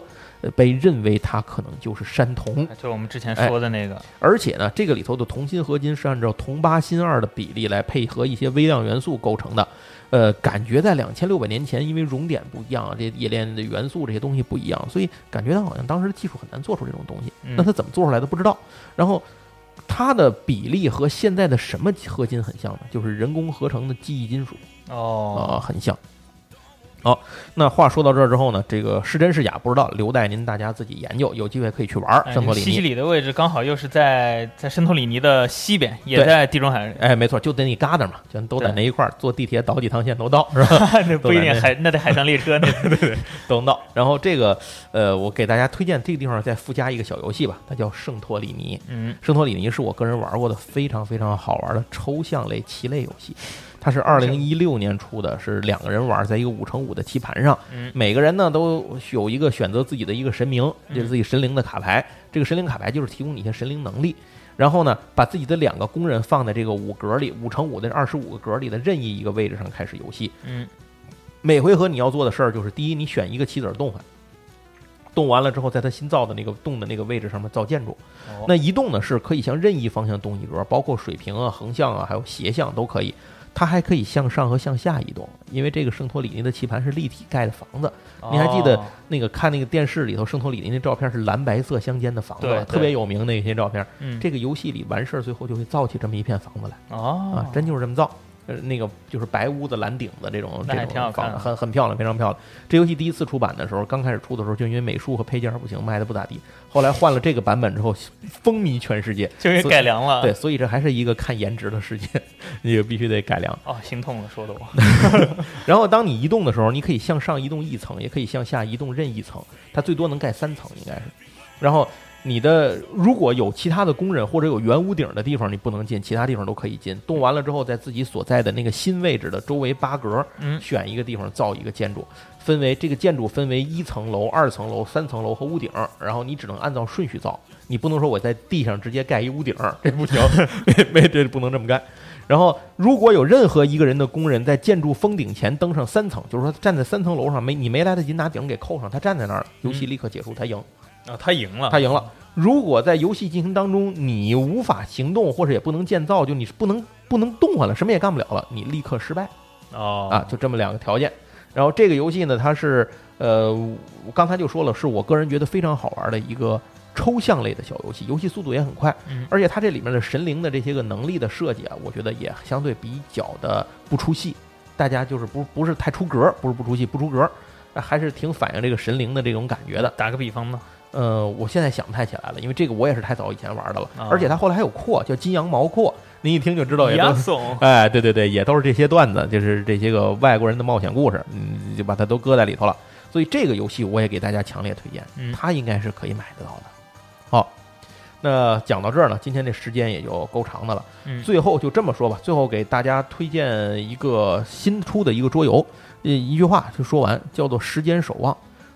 被认为它可能就是山铜，就是我们之前说的那个。而且呢，这个里头的铜锌合金是按照铜八锌二的比例来配合一些微量元素构成的。呃，感觉在两千六百年前，因为熔点不一样，这冶炼的元素这些东西不一样，所以感觉到好像当时的技术很难做出这种东西。那它怎么做出来的不知道。然后它的比例和现在的什么合金很像呢？就是人工合成的记忆金属。哦，啊，很像。好，那话说到这儿之后呢，这个是真是假不知道，留待您大家自己研究。有机会可以去玩圣托里尼。西西里的位置刚好又是在在圣托里尼的西边，也在地中海。哎，没错，就在那旮瘩嘛，全都在那一块儿，坐地铁倒几趟线都到，是吧？那 不一定海，那得海上列车，那对对都能到。然后这个呃，我给大家推荐这个地方再附加一个小游戏吧，它叫圣托里尼。嗯，圣托里尼是我个人玩过的非常非常好玩的抽象类棋类游戏。它是二零一六年出的，是两个人玩，在一个五乘五的棋盘上，每个人呢都有一个选择自己的一个神明，就是自己神灵的卡牌。这个神灵卡牌就是提供你一些神灵能力，然后呢，把自己的两个工人放在这个五格里，五乘五的二十五个格里的任意一个位置上开始游戏。嗯，每回合你要做的事儿就是：第一，你选一个棋子动换，动完了之后，在它新造的那个动的那个位置上面造建筑。那移动呢是可以向任意方向动一格，包括水平啊、横向啊，还有斜向都可以。它还可以向上和向下移动，因为这个圣托里尼的棋盘是立体盖的房子。你还记得那个看那个电视里头圣托里尼那照片是蓝白色相间的房子，特别有名那些照片。这个游戏里完事儿，最后就会造起这么一片房子来。哦，啊，真就是这么造。呃，那个就是白屋子蓝顶子这种，这种挺好看，很很漂亮，非常漂亮。这游戏第一次出版的时候，刚开始出的时候，就因为美术和配件不行，卖的不咋地。后来换了这个版本之后，风靡全世界，就给改良了。对，所以这还是一个看颜值的世界，你就必须得改良。哦，心痛了，说的我。然后当你移动的时候，你可以向上移动一层，也可以向下移动任意层，它最多能盖三层，应该是。然后。你的如果有其他的工人或者有圆屋顶的地方，你不能进，其他地方都可以进。动完了之后，在自己所在的那个新位置的周围八格，选一个地方造一个建筑，分为这个建筑分为一层楼、二层楼、三层楼和屋顶，然后你只能按照顺序造，你不能说我在地上直接盖一屋顶，这不行，没这不能这么干。然后如果有任何一个人的工人在建筑封顶前登上三层，就是说站在三层楼上没你没来得及拿顶给扣上，他站在那儿，游戏立刻结束，他赢。啊，他赢了，他赢了。如果在游戏进行当中你无法行动，或者也不能建造，就你是不能不能动换了，什么也干不了了，你立刻失败。哦，啊，就这么两个条件。然后这个游戏呢，它是呃，我刚才就说了，是我个人觉得非常好玩的一个抽象类的小游戏，游戏速度也很快，而且它这里面的神灵的这些个能力的设计啊，我觉得也相对比较的不出戏，大家就是不不是太出格，不是不出戏，不出格，还是挺反映这个神灵的这种感觉的。打个比方呢？呃，我现在想不太起来了，因为这个我也是太早以前玩的了，而且它后来还有扩，叫金羊毛扩，您一听就知道也都，哎，对对对，也都是这些段子，就是这些个外国人的冒险故事，嗯，就把它都搁在里头了。所以这个游戏我也给大家强烈推荐，它应该是可以买得到的。好，那讲到这儿呢，今天这时间也就够长的了。最后就这么说吧，最后给大家推荐一个新出的一个桌游，一句话就说完，叫做《时间守望》。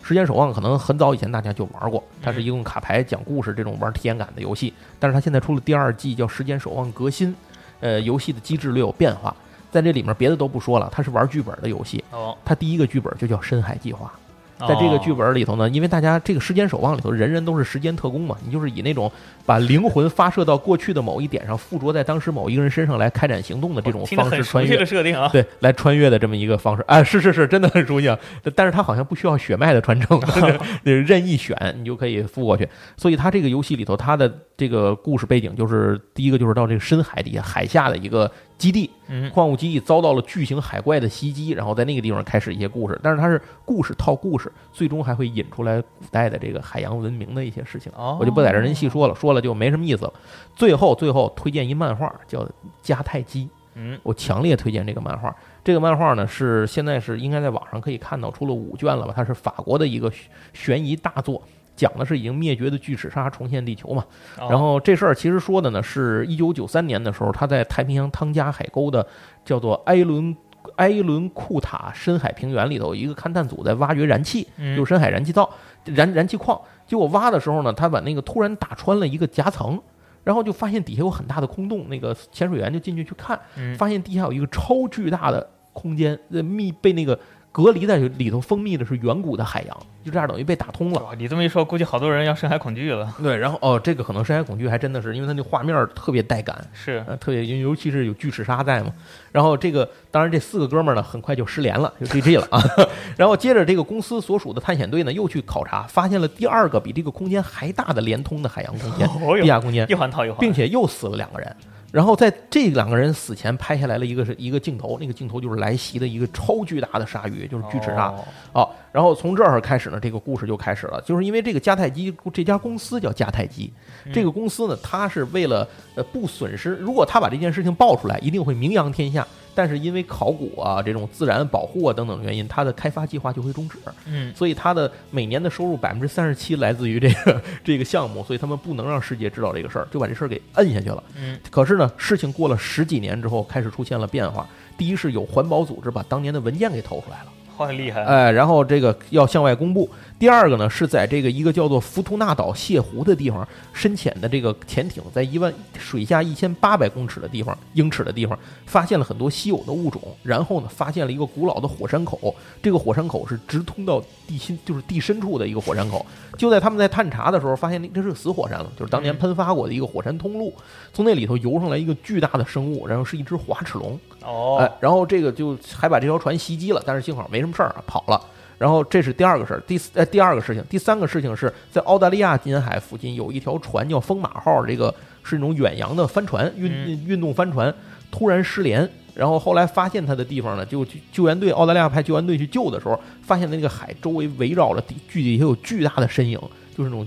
时间守望可能很早以前大家就玩过，它是一用卡牌讲故事这种玩体验感的游戏。但是它现在出了第二季，叫《时间守望革新》，呃，游戏的机制略有变化。在这里面别的都不说了，它是玩剧本的游戏。哦，它第一个剧本就叫《深海计划》。在这个剧本里头呢，因为大家这个时间守望里头人人都是时间特工嘛，你就是以那种把灵魂发射到过去的某一点上，附着在当时某一个人身上来开展行动的这种方式穿越的设定啊，对，来穿越的这么一个方式，哎，是是是，真的很熟悉啊。但是它好像不需要血脉的传承，任意选你就可以附过去。所以它这个游戏里头，它的这个故事背景就是第一个就是到这个深海底下海下的一个。基地，矿物基地遭到了巨型海怪的袭击，然后在那个地方开始一些故事，但是它是故事套故事，最终还会引出来古代的这个海洋文明的一些事情，我就不在这人细说了，说了就没什么意思了。最后，最后推荐一漫画叫《迦太基》，嗯，我强烈推荐这个漫画。这个漫画呢是现在是应该在网上可以看到，出了五卷了吧？它是法国的一个悬疑大作。讲的是已经灭绝的巨齿鲨重现地球嘛，然后这事儿其实说的呢是一九九三年的时候，他在太平洋汤加海沟的叫做埃伦埃伦库塔深海平原里头，一个勘探组在挖掘燃气，就是深海燃气灶燃燃气矿。结果挖的时候呢，他把那个突然打穿了一个夹层，然后就发现底下有很大的空洞，那个潜水员就进去去看，发现地下有一个超巨大的空间，密被那个。隔离在里头，封闭的是远古的海洋，就这样等于被打通了。你这么一说，估计好多人要深海恐惧了。对，然后哦，这个可能深海恐惧还真的是，因为它那画面特别带感，是特别，尤其是有巨齿鲨在嘛。然后这个，当然这四个哥们儿呢，很快就失联了，就 GG 了啊。然后接着这个公司所属的探险队呢，又去考察，发现了第二个比这个空间还大的连通的海洋空间，地下空间，一环套一环，并且又死了两个人。然后在这两个人死前拍下来了一个是一个镜头，那个镜头就是来袭的一个超巨大的鲨鱼，就是巨齿鲨。哦，然后从这儿开始呢，这个故事就开始了，就是因为这个迦太基这家公司叫迦太基，这个公司呢，它是为了呃不损失，如果他把这件事情爆出来，一定会名扬天下。但是因为考古啊这种自然保护啊等等原因，它的开发计划就会终止。嗯，所以它的每年的收入百分之三十七来自于这个 这个项目，所以他们不能让世界知道这个事儿，就把这事儿给摁下去了。嗯，可是呢，事情过了十几年之后，开始出现了变化。第一是有环保组织把当年的文件给偷出来了，很厉害。哎，然后这个要向外公布。第二个呢，是在这个一个叫做福图纳岛泻湖的地方，深潜的这个潜艇在一万水下一千八百公尺的地方、英尺的地方，发现了很多稀有的物种。然后呢，发现了一个古老的火山口，这个火山口是直通到地心，就是地深处的一个火山口。就在他们在探查的时候，发现那这是个死火山了，就是当年喷发过的一个火山通路。从那里头游上来一个巨大的生物，然后是一只滑齿龙。哦，哎，然后这个就还把这条船袭击了，但是幸好没什么事儿，跑了。然后这是第二个事儿，第呃第二个事情，第三个事情是在澳大利亚近海附近有一条船叫风马号，这个是那种远洋的帆船，运运动帆船，突然失联，然后后来发现它的地方呢，就救援队澳大利亚派救援队去救的时候，发现那个海周围围绕着地距离有巨大的身影，就是那种。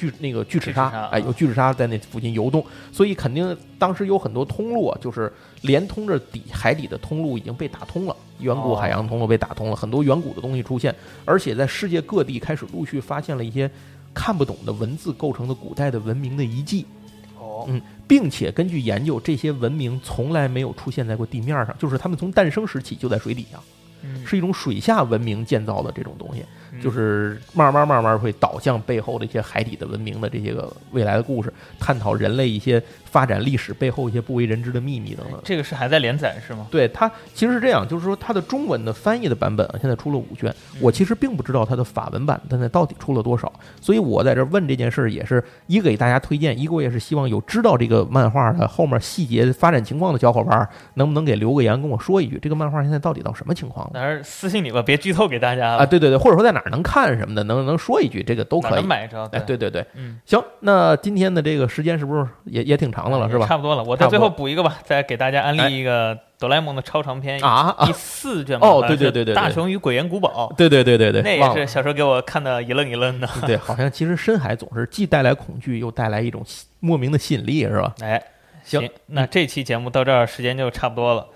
巨那个巨齿鲨，哎，有巨齿鲨在那附近游动，所以肯定当时有很多通路，就是连通着底海底的通路已经被打通了，远古海洋通路被打通了，很多远古的东西出现，而且在世界各地开始陆续发现了一些看不懂的文字构成的古代的文明的遗迹。哦，嗯，并且根据研究，这些文明从来没有出现在过地面上，就是他们从诞生时起就在水底下，是一种水下文明建造的这种东西。就是慢慢慢慢会导向背后的一些海底的文明的这些个未来的故事，探讨人类一些发展历史背后一些不为人知的秘密等等。这个是还在连载是吗？对，它其实是这样，就是说它的中文的翻译的版本啊现在出了五卷，我其实并不知道它的法文版现在到底出了多少，所以我在这问这件事儿也是一个给大家推荐，一个我也是希望有知道这个漫画的后面细节发展情况的小伙伴能不能给留个言跟我说一句，这个漫画现在到底到什么情况？但是私信你吧，别剧透给大家啊！对对对，或者说在哪？能看什么的，能能说一句，这个都可以买着。哎，对对对，嗯，行，那今天的这个时间是不是也也挺长的了，是吧？差不多了，我再最后补一个吧，再给大家安利一个哆啦 A 梦的超长篇啊，第四卷哦，对对对对，大雄与鬼岩古堡，对对对对对，那也是小时候给我看的一愣一愣的。对，好像其实深海总是既带来恐惧，又带来一种莫名的吸引力，是吧？哎，行，那这期节目到这儿时间就差不多了。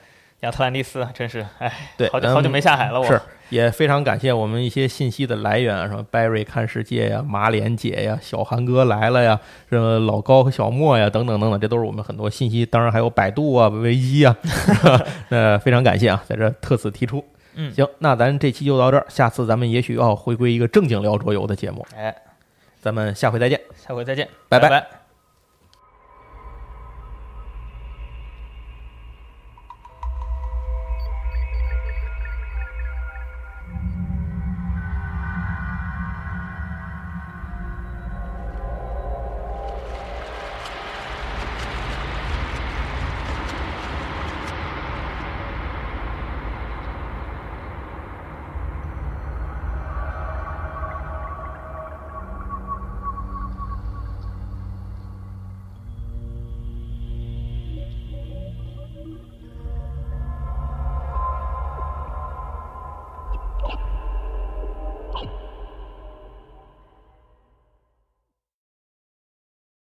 亚特兰蒂斯真是，哎，对，好久好久没下海了。我是也非常感谢我们一些信息的来源，什么 Barry 看世界呀、马脸姐呀、小韩哥来了呀、什么老高和小莫呀等等等等，这都是我们很多信息。当然还有百度啊、维基啊，那非常感谢啊，在这特此提出。嗯，行，那咱这期就到这儿，下次咱们也许要回归一个正经聊桌游的节目。哎，咱们下回再见，下回再见，拜拜。